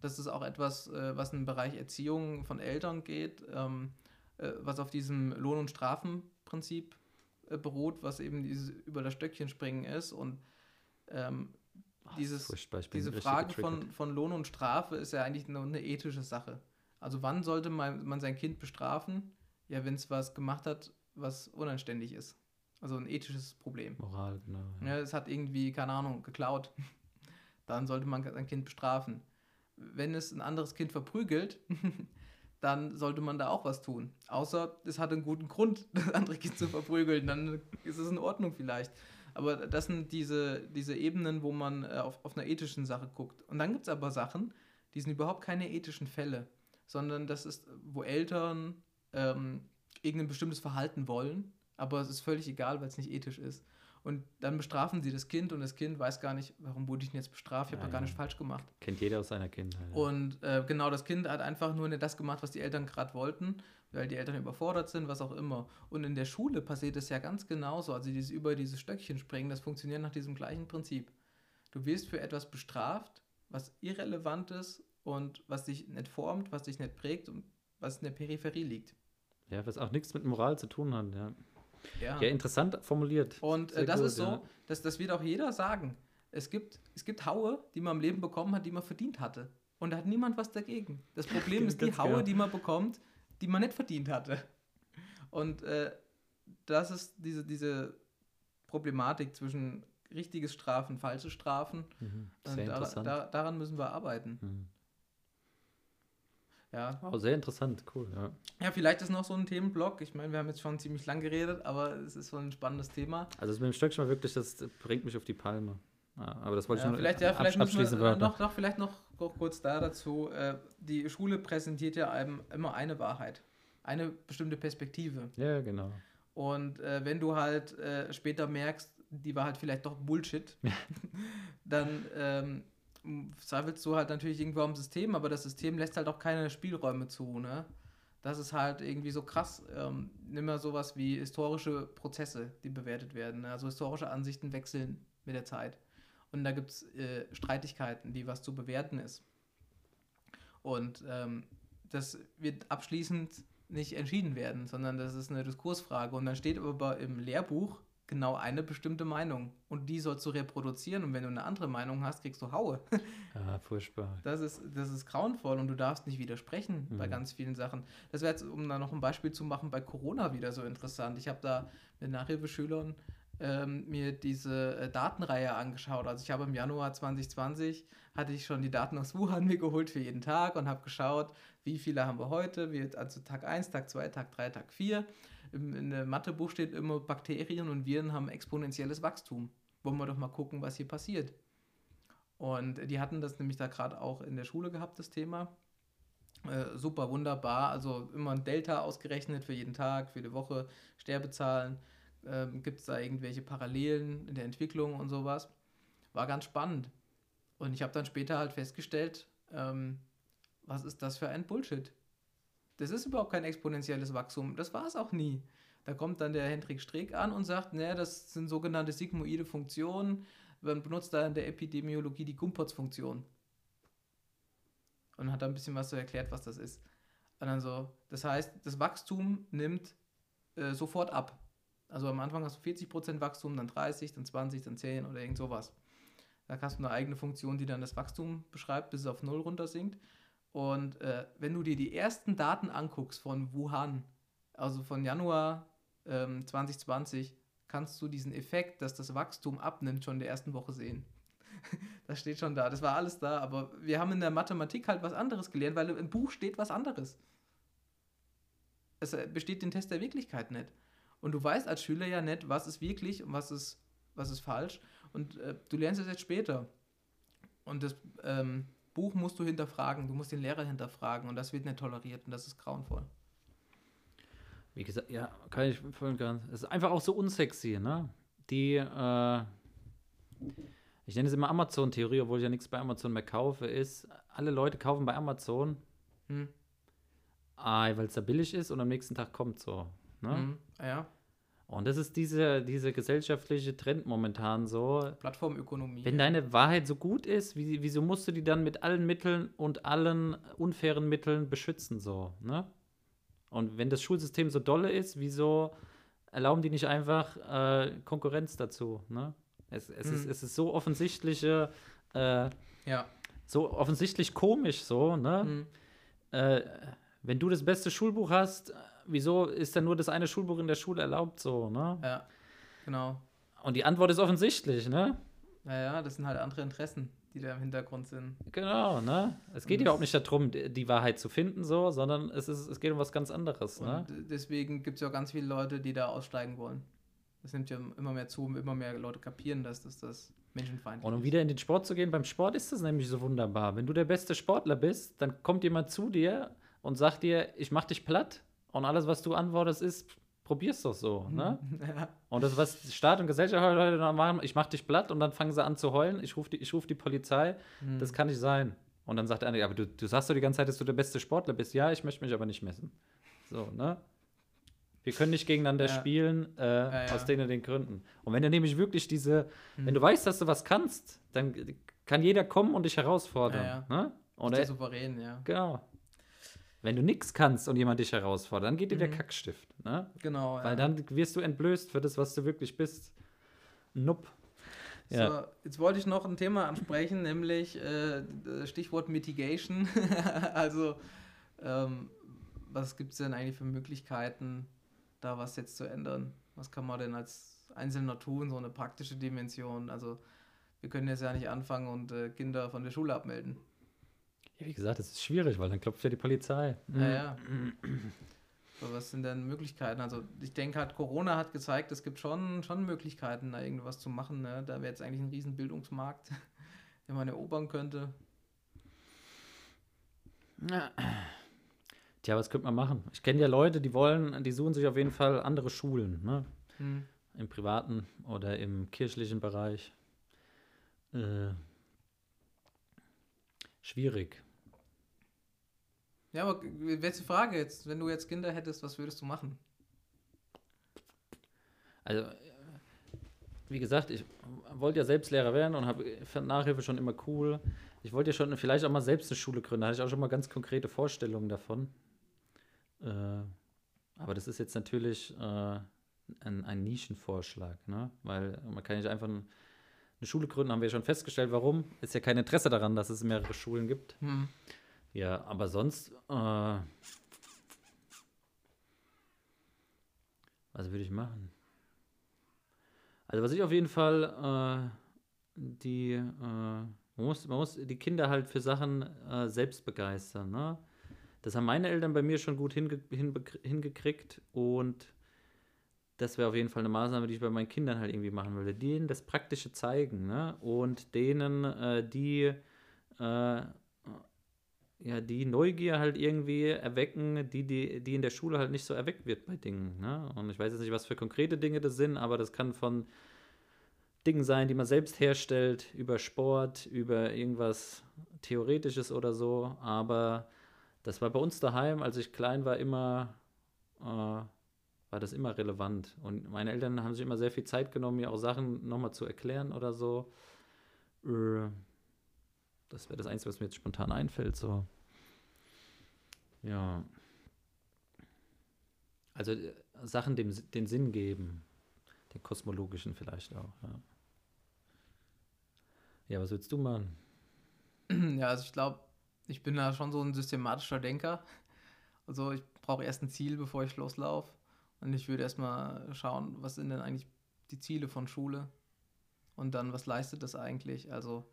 Das ist auch etwas, äh, was im Bereich Erziehung von Eltern geht, ähm, äh, was auf diesem Lohn- und Strafenprinzip beruht, was eben dieses über das Stöckchen springen ist. Und ähm, dieses, diese Frage von, von Lohn und Strafe ist ja eigentlich nur eine ethische Sache. Also wann sollte man, man sein Kind bestrafen? Ja, wenn es was gemacht hat, was unanständig ist. Also ein ethisches Problem. Moral, genau. Ja. ja, es hat irgendwie, keine Ahnung, geklaut dann sollte man sein Kind bestrafen. Wenn es ein anderes Kind verprügelt, dann sollte man da auch was tun. Außer es hat einen guten Grund, das andere Kind zu verprügeln, dann ist es in Ordnung vielleicht. Aber das sind diese, diese Ebenen, wo man äh, auf, auf einer ethischen Sache guckt. Und dann gibt es aber Sachen, die sind überhaupt keine ethischen Fälle, sondern das ist, wo Eltern ähm, irgendein bestimmtes Verhalten wollen, aber es ist völlig egal, weil es nicht ethisch ist. Und dann bestrafen sie das Kind und das Kind weiß gar nicht, warum wurde ich denn jetzt bestraft? Ich habe ja, gar nicht falsch gemacht. Kennt jeder aus seiner Kindheit. Ja. Und äh, genau, das Kind hat einfach nur nicht das gemacht, was die Eltern gerade wollten, weil die Eltern überfordert sind, was auch immer. Und in der Schule passiert es ja ganz genauso. Also dieses über dieses Stöckchen springen, das funktioniert nach diesem gleichen Prinzip. Du wirst für etwas bestraft, was irrelevant ist und was dich nicht formt, was dich nicht prägt und was in der Peripherie liegt. Ja, was auch nichts mit Moral zu tun hat, ja. Ja, ja interessant formuliert. Und äh, das gut, ist so, ja. dass, das wird auch jeder sagen. Es gibt, es gibt Haue, die man im Leben bekommen hat, die man verdient hatte. Und da hat niemand was dagegen. Das Problem ist die Haue, genau. die man bekommt, die man nicht verdient hatte. Und äh, das ist diese, diese Problematik zwischen richtiges Strafen, falsche Strafen. Mhm. Sehr da, da, daran müssen wir arbeiten. Mhm. Ja. Oh, sehr interessant, cool, ja. Ja, vielleicht ist noch so ein Themenblock. Ich meine, wir haben jetzt schon ziemlich lang geredet, aber es ist so ein spannendes Thema. Also das mit dem Stöckchen wirklich, das bringt mich auf die Palme. Ja, aber das wollte ja, ich noch vielleicht, ja, vielleicht abschließen. Wir, noch, noch, vielleicht noch kurz da dazu. Äh, die Schule präsentiert ja einem immer eine Wahrheit. Eine bestimmte Perspektive. Ja, genau. Und äh, wenn du halt äh, später merkst, die war halt vielleicht doch Bullshit, dann ähm, zweifelst du halt natürlich irgendwo am System, aber das System lässt halt auch keine Spielräume zu, ne? Das ist halt irgendwie so krass. Ähm, nimm mal sowas wie historische Prozesse, die bewertet werden. Ne? Also historische Ansichten wechseln mit der Zeit. Und da gibt es äh, Streitigkeiten, wie was zu bewerten ist. Und ähm, das wird abschließend nicht entschieden werden, sondern das ist eine Diskursfrage. Und dann steht aber im Lehrbuch, genau eine bestimmte Meinung und die sollst du reproduzieren und wenn du eine andere Meinung hast, kriegst du Haue. Ja, furchtbar. Das ist, das ist grauenvoll und du darfst nicht widersprechen mhm. bei ganz vielen Sachen. Das wäre jetzt, um da noch ein Beispiel zu machen, bei Corona wieder so interessant. Ich habe da mit Nachhilfeschülern ähm, mir diese äh, Datenreihe angeschaut. Also ich habe im Januar 2020 hatte ich schon die Daten aus Wuhan mir geholt für jeden Tag und habe geschaut, wie viele haben wir heute, wie, also Tag 1, Tag 2, Tag 3, Tag 4 in der Mathebuch steht immer, Bakterien und Viren haben exponentielles Wachstum. Wollen wir doch mal gucken, was hier passiert. Und die hatten das nämlich da gerade auch in der Schule gehabt, das Thema. Äh, super, wunderbar. Also immer ein Delta ausgerechnet für jeden Tag, für die Woche, Sterbezahlen. Ähm, Gibt es da irgendwelche Parallelen in der Entwicklung und sowas? War ganz spannend. Und ich habe dann später halt festgestellt, ähm, was ist das für ein Bullshit? Das ist überhaupt kein exponentielles Wachstum. Das war es auch nie. Da kommt dann der Hendrik Streeck an und sagt, naja, das sind sogenannte sigmoide Funktionen. Man benutzt da in der Epidemiologie die Gumpertz-Funktion. Und hat da ein bisschen was so erklärt, was das ist. Und dann so, das heißt, das Wachstum nimmt äh, sofort ab. Also am Anfang hast du 40% Wachstum, dann 30, dann 20, dann 10 oder irgend sowas. Da hast du eine eigene Funktion, die dann das Wachstum beschreibt, bis es auf Null runtersinkt. Und äh, wenn du dir die ersten Daten anguckst von Wuhan, also von Januar ähm, 2020, kannst du diesen Effekt, dass das Wachstum abnimmt, schon in der ersten Woche sehen. das steht schon da, das war alles da, aber wir haben in der Mathematik halt was anderes gelernt, weil im Buch steht was anderes. Es äh, besteht den Test der Wirklichkeit nicht. Und du weißt als Schüler ja nicht, was ist wirklich und was ist, was ist falsch. Und äh, du lernst es jetzt später. Und das ähm, Buch musst du hinterfragen, du musst den Lehrer hinterfragen und das wird nicht toleriert und das ist grauenvoll. Wie gesagt, ja, kann ich voll und ganz. Es ist einfach auch so unsexy, ne? Die, äh, ich nenne es immer Amazon-Theorie, obwohl ich ja nichts bei Amazon mehr kaufe, ist, alle Leute kaufen bei Amazon, Hm. weil es da billig ist und am nächsten Tag kommt so. Ne? Hm. Ja, Und das ist diese, diese gesellschaftliche Trend momentan so. Plattformökonomie. Wenn deine Wahrheit so gut ist, wie, wieso musst du die dann mit allen Mitteln und allen unfairen Mitteln beschützen, so, ne? Und wenn das Schulsystem so dolle ist, wieso erlauben die nicht einfach äh, Konkurrenz dazu, ne? Es, es, ist, Hm. es ist so offensichtliche, äh, ja. so offensichtlich komisch, so, ne? Hm. Äh, wenn du das beste Schulbuch hast, wieso ist dann nur das eine Schulbuch in der Schule erlaubt, so, ne? Ja, genau. Und die Antwort ist offensichtlich, ne? Naja, das sind halt andere Interessen, die da im Hintergrund sind. Genau, ne? Es geht Und überhaupt nicht darum, die Wahrheit zu finden, so, sondern es, ist, es geht um was ganz anderes, ne? Deswegen gibt es ja auch ganz viele Leute, die da aussteigen wollen. Das nimmt ja immer mehr zu, immer mehr Leute kapieren, dass das, das menschenfeindlich Und um wieder in den Sport zu gehen, beim Sport ist das nämlich so wunderbar. Wenn du der beste Sportler bist, dann kommt jemand zu dir und sagt dir, ich mach dich platt und alles, was du antwortest, ist, probier's doch so, ne? ja. Und das, was Staat und Gesellschaft heute noch machen, ich mach dich platt und dann fangen sie an zu heulen, ich rufe die, ich ruf die Polizei, Hm. das kann nicht sein. Und dann sagt der andere, aber du, du sagst doch die ganze Zeit, dass du der beste Sportler bist. Ja, ich möchte mich aber nicht messen. So, ne? Wir können nicht gegeneinander Ja. spielen, äh, ja. aus den und den Gründen. Und wenn du nämlich wirklich diese, Hm. wenn du weißt, dass du was kannst, dann kann jeder kommen und dich herausfordern. Ja, Ne? Und ist der er, souverän, ja. genau. Wenn du nichts kannst und jemand dich herausfordert, dann geht dir der Mhm. Kackstift. Ne? Genau. Weil ja. dann wirst du entblößt für das, was du wirklich bist. Nupp. Ja. So, jetzt wollte ich noch ein Thema ansprechen, nämlich äh, Stichwort Mitigation. also, ähm, was gibt es denn eigentlich für Möglichkeiten, da was jetzt zu ändern? Was kann man denn als Einzelner tun, so eine praktische Dimension? Also, wir können jetzt ja nicht anfangen und äh, Kinder von der Schule abmelden. Ja, wie gesagt, das ist schwierig, weil dann klopft ja die Polizei. Naja. So, was sind denn Möglichkeiten? Also ich denke halt, Corona hat gezeigt, es gibt schon, schon Möglichkeiten, da irgendwas zu machen. Ne? Da wäre jetzt eigentlich ein riesen Bildungsmarkt, den man erobern könnte. Tja, was könnte man machen? Ich kenne ja Leute, die wollen, die suchen sich auf jeden Fall andere Schulen, ne? Hm. Im privaten oder im kirchlichen Bereich. Äh, schwierig. Ja, aber welche Frage jetzt? Wenn du jetzt Kinder hättest, was würdest du machen? Also, wie gesagt, ich wollte ja selbst Lehrer werden und habe fand Nachhilfe schon immer cool. Ich wollte ja schon vielleicht auch mal selbst eine Schule gründen. Da hatte ich auch schon mal ganz konkrete Vorstellungen davon. Äh, aber das ist jetzt natürlich äh, ein, ein Nischenvorschlag, ne? Weil man kann nicht einfach ein, eine Schule gründen, haben wir schon festgestellt, warum. Ist ja kein Interesse daran, dass es mehrere Schulen gibt. Hm. Ja, aber sonst, äh, was würde ich machen? Also was ich auf jeden Fall, äh, die, äh, man, muss, man muss die Kinder halt für Sachen äh, selbst begeistern, ne? Das haben meine Eltern bei mir schon gut hinge hinbek- hingekriegt und das wäre auf jeden Fall eine Maßnahme, die ich bei meinen Kindern halt irgendwie machen würde. Denen das Praktische zeigen, ne? Und denen äh, die, äh, ja, die Neugier halt irgendwie erwecken, die, die, die in der Schule halt nicht so erweckt wird bei Dingen. Ne? Und ich weiß jetzt nicht, was für konkrete Dinge das sind, aber das kann von Dingen sein, die man selbst herstellt, über Sport, über irgendwas Theoretisches oder so. Aber das war bei uns daheim, als ich klein war, immer, äh, war das immer relevant. Und meine Eltern haben sich immer sehr viel Zeit genommen, mir auch Sachen nochmal zu erklären oder so. Äh, das wäre das Einzige, was mir jetzt spontan einfällt. So. Ja. Also äh, Sachen dem, den Sinn geben. Den kosmologischen vielleicht auch. Ja, ja was willst du machen? Ja, also ich glaube, ich bin da schon so ein systematischer Denker. Also ich brauche erst ein Ziel, bevor ich loslaufe. Und ich würde erstmal schauen, was sind denn eigentlich die Ziele von Schule? Und dann, was leistet das eigentlich? Also,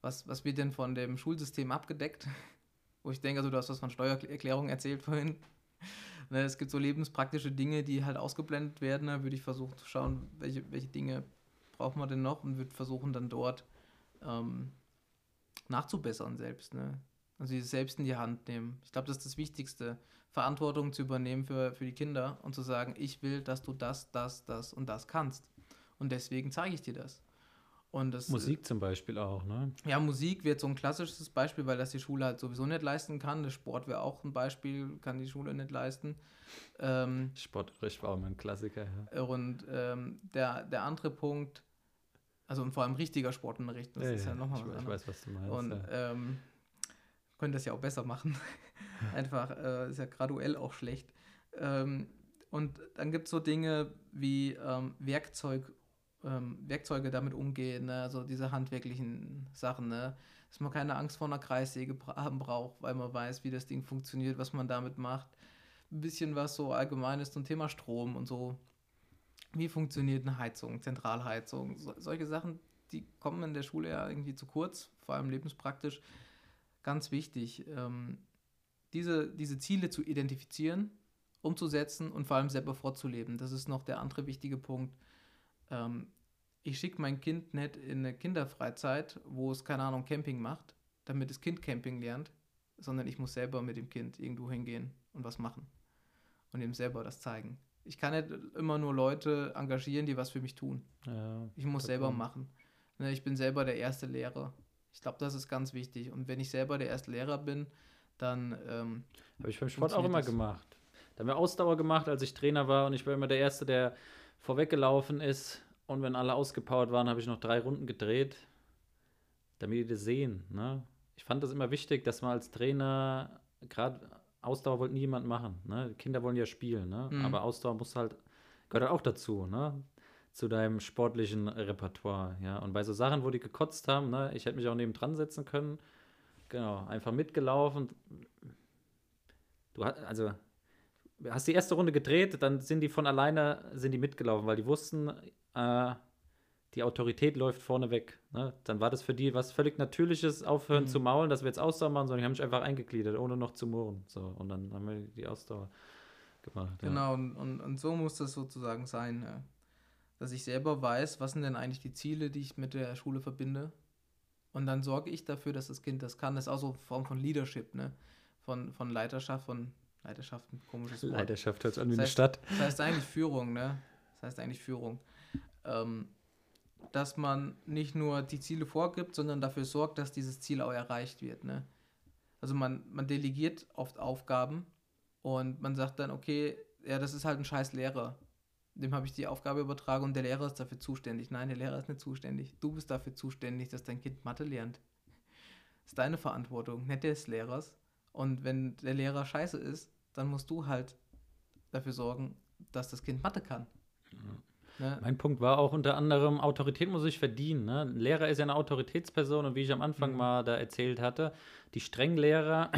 was, was wird denn von dem Schulsystem abgedeckt? Wo ich denke, also du hast was von Steuererklärung erzählt vorhin. ne, es gibt so lebenspraktische Dinge, die halt ausgeblendet werden. Da würde ich versuchen zu schauen, welche, welche Dinge braucht man denn noch und würde versuchen dann dort ähm, nachzubessern selbst. Ne? Also sie selbst in die Hand nehmen. Ich glaube, das ist das Wichtigste. Verantwortung zu übernehmen für, für die Kinder und zu sagen, ich will, dass du das, das, das und das kannst. Und deswegen zeige ich dir das. Und das, Musik zum Beispiel auch, ne? Ja, Musik wird so ein klassisches Beispiel, weil das die Schule halt sowieso nicht leisten kann. Der Sport wäre auch ein Beispiel, kann die Schule nicht leisten. Ähm, Sportunterricht war auch immer ein Klassiker, ja. Und ähm, der, der andere Punkt, also und vor allem richtiger Sportunterricht, das ja, ist ja, ja nochmal was ich weiß, was du meinst. Und ja. ähm, können das ja auch besser machen. Einfach, äh, ist ja graduell auch schlecht. Ähm, und dann gibt es so Dinge wie ähm, Werkzeug, ähm, Werkzeuge damit umgehen, ne? also diese handwerklichen Sachen, ne? dass man keine Angst vor einer Kreissäge haben braucht, weil man weiß, wie das Ding funktioniert, was man damit macht. Ein bisschen was so allgemeines zum Thema Strom und so. Wie funktioniert eine Heizung, Zentralheizung? So, solche Sachen, die kommen in der Schule ja irgendwie zu kurz, vor allem lebenspraktisch. Ganz wichtig, ähm, diese, diese Ziele zu identifizieren, umzusetzen und vor allem selber vorzuleben. Das ist noch der andere wichtige Punkt. Ähm, ich schicke mein Kind nicht in eine Kinderfreizeit, wo es, keine Ahnung, Camping macht, damit das Kind Camping lernt, sondern ich muss selber mit dem Kind irgendwo hingehen und was machen und ihm selber das zeigen. Ich kann nicht immer nur Leute engagieren, die was für mich tun. ja. Ich muss selber machen. Ne, Ich bin selber der erste Lehrer. Ich glaube, das ist ganz wichtig. Und wenn ich selber der erste Lehrer bin, dann ähm, Habe ich beim Sport auch immer das? gemacht. Da haben wir Ausdauer gemacht, als ich Trainer war und ich war immer der Erste, der vorweggelaufen ist. Und wenn alle ausgepowert waren, habe ich noch drei Runden gedreht, damit die das sehen. Ne? Ich fand das immer wichtig, dass man als Trainer, gerade Ausdauer wollte niemand machen. Ne? Die Kinder wollen ja spielen, ne? Mhm. aber Ausdauer muss halt, gehört halt auch dazu, ne? Zu deinem sportlichen Repertoire. Ja? Und bei so Sachen, wo die gekotzt haben, ne? ich hätte mich auch neben dran setzen können, genau, einfach mitgelaufen. Du hast, also, hast die erste Runde gedreht, dann sind die von alleine, sind die mitgelaufen, weil die wussten, äh, die Autorität läuft vorne weg. Ne? Dann war das für die was völlig Natürliches, aufhören Mhm. zu maulen, dass wir jetzt Ausdauer machen, sondern die haben mich einfach eingegliedert, ohne noch zu murren. So, und dann haben wir die Ausdauer gemacht. Ja. Genau, und, und, und so muss das sozusagen sein, ja. Dass ich selber weiß, was sind denn eigentlich die Ziele, die ich mit der Schule verbinde. Und dann sorge ich dafür, dass das Kind das kann. Das ist auch so eine Form von Leadership, ne? von, von Leiterschaft, von Leiterschaft, ein komisches Wort. Leidenschaft hört sich an wie Das eine heißt- Stadt. Das heißt eigentlich Führung, ne? Das heißt eigentlich Führung. Ähm, dass man nicht nur die Ziele vorgibt, sondern dafür sorgt, dass dieses Ziel auch erreicht wird, ne? Also man, man delegiert oft Aufgaben und man sagt dann, okay, ja, das ist halt ein scheiß Lehrer. Dem habe ich die Aufgabe übertragen und der Lehrer ist dafür zuständig. Nein, der Lehrer ist nicht zuständig. Du bist dafür zuständig, dass dein Kind Mathe lernt. Das ist deine Verantwortung, nicht des Lehrers. Und wenn der Lehrer scheiße ist, dann musst du halt dafür sorgen, dass das Kind Mathe kann. Ne? Mein Punkt war auch unter anderem, Autorität muss ich verdienen. Ne? Ein Lehrer ist ja eine Autoritätsperson und wie ich am Anfang Mhm. mal da erzählt hatte, die strengen Lehrer,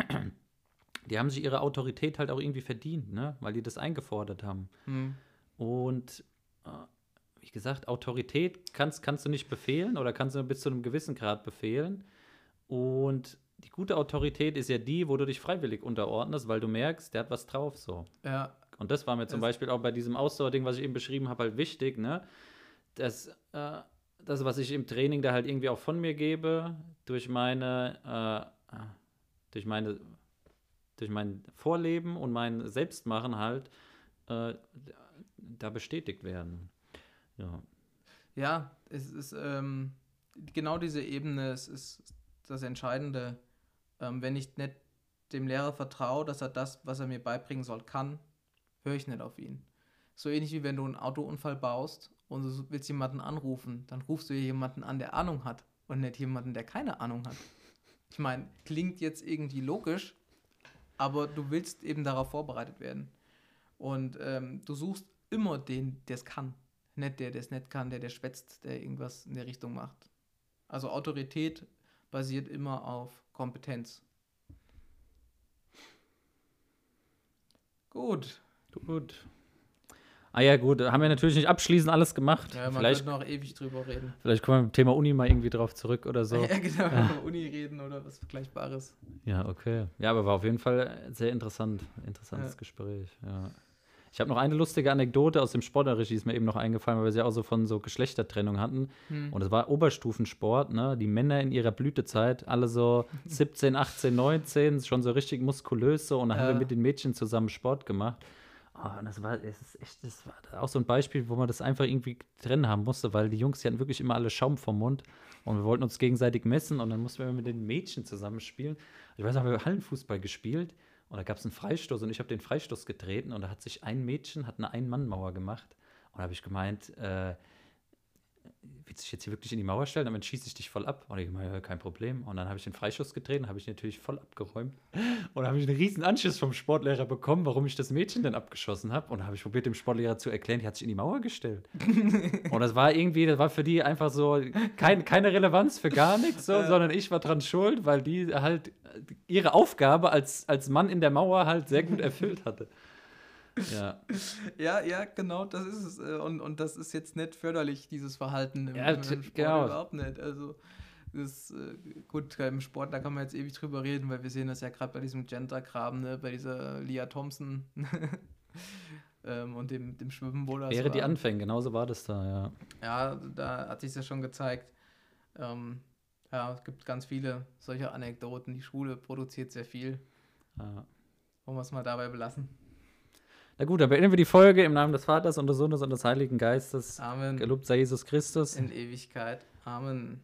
die haben sich ihre Autorität halt auch irgendwie verdient, ne? weil die das eingefordert haben. Hm. Und äh, wie gesagt, Autorität kannst, kannst du nicht befehlen oder kannst du nur bis zu einem gewissen Grad befehlen. Und die gute Autorität ist ja die, wo du dich freiwillig unterordnest, weil du merkst, der hat was drauf so. Ja, Und das war mir zum Es- Beispiel auch bei diesem Ausdauerding, was ich eben beschrieben habe, halt wichtig, ne? Das, äh, das, was ich im Training da halt irgendwie auch von mir gebe, durch meine, äh, durch meine, durch mein Vorleben und mein Selbstmachen halt, äh, da bestätigt werden. Ja. ja, es ist ähm, genau diese Ebene, es ist das Entscheidende. Ähm, wenn ich nicht dem Lehrer vertraue, dass er das, was er mir beibringen soll, kann, höre ich nicht auf ihn. So ähnlich wie wenn du einen Autounfall baust und du willst jemanden anrufen, dann rufst du jemanden an, der Ahnung hat und nicht jemanden, der keine Ahnung hat. Ich meine, klingt jetzt irgendwie logisch, aber du willst eben darauf vorbereitet werden. Und ähm, du suchst immer den, der es kann. Nicht der, der es nicht kann, der, der schwätzt, der irgendwas in der Richtung macht. Also Autorität basiert immer auf Kompetenz. Gut. Gut. Ah ja, gut, haben wir natürlich nicht abschließend alles gemacht. Ja, man vielleicht, könnte noch ewig drüber reden. vielleicht kommen wir mit dem Thema Uni mal irgendwie drauf zurück oder so. Ja, genau, über Uni reden oder was Vergleichbares. Ja, okay. Ja, aber war auf jeden Fall sehr interessant. Interessantes Ja. Gespräch, ja. Ich habe noch eine lustige Anekdote aus dem Sportunterricht, die ist mir eben noch eingefallen, weil wir sie auch so von so Geschlechtertrennung hatten. Hm. Und es war Oberstufensport, ne? Die Männer in ihrer Blütezeit, alle so 17, 18, 19, schon so richtig muskulös so. Und dann haben Ja. wir mit den Mädchen zusammen Sport gemacht. Oh, und das war, es ist echt, das war auch so ein Beispiel, wo man das einfach irgendwie trennen haben musste, weil die Jungs, die hatten wirklich immer alle Schaum vom Mund und wir wollten uns gegenseitig messen und dann mussten wir mit den Mädchen zusammen spielen. Ich weiß noch, wir haben Hallenfußball gespielt und da gab es einen Freistoß und ich habe den Freistoß getreten und da hat sich ein Mädchen, hat eine Ein-Mann-Mauer gemacht. Und da habe ich gemeint, äh, willst du dich jetzt hier wirklich in die Mauer stellen? Damit schieße ich dich voll ab. Und ich meine, kein Problem. Und dann habe ich den Freischuss getreten, habe ich natürlich voll abgeräumt. Und dann habe ich einen riesen Anschiss vom Sportlehrer bekommen, warum ich das Mädchen denn abgeschossen habe. Und dann habe ich probiert, dem Sportlehrer zu erklären, die hat sich in die Mauer gestellt. und das war irgendwie, das war für die einfach so kein, keine Relevanz für gar nichts, so, sondern ich war dran schuld, weil die halt ihre Aufgabe als, als Mann in der Mauer halt sehr gut erfüllt hatte. Ja. Ja, ja, genau, das ist es. äh, Und, und das ist jetzt nicht förderlich, dieses Verhalten im, Ja, im Sport genau. überhaupt nicht. Also, das äh, gut, im Sport, da kann man jetzt ewig drüber reden, weil wir sehen das ja gerade bei diesem Gender-Kram, ne, bei dieser Lia Thompson ähm, und dem, dem Schwimmen, wo das Wäre die. Anfänge, genauso war das da, ja. Ja, da hat sich ja schon gezeigt. Ähm, ja, es gibt ganz viele solche Anekdoten. Die Schule produziert sehr viel. ja. Wollen wir es mal dabei belassen? Na gut, dann beenden wir die Folge im Namen des Vaters und des Sohnes und des Heiligen Geistes. Amen. Gelobt sei Jesus Christus. In Ewigkeit. Amen.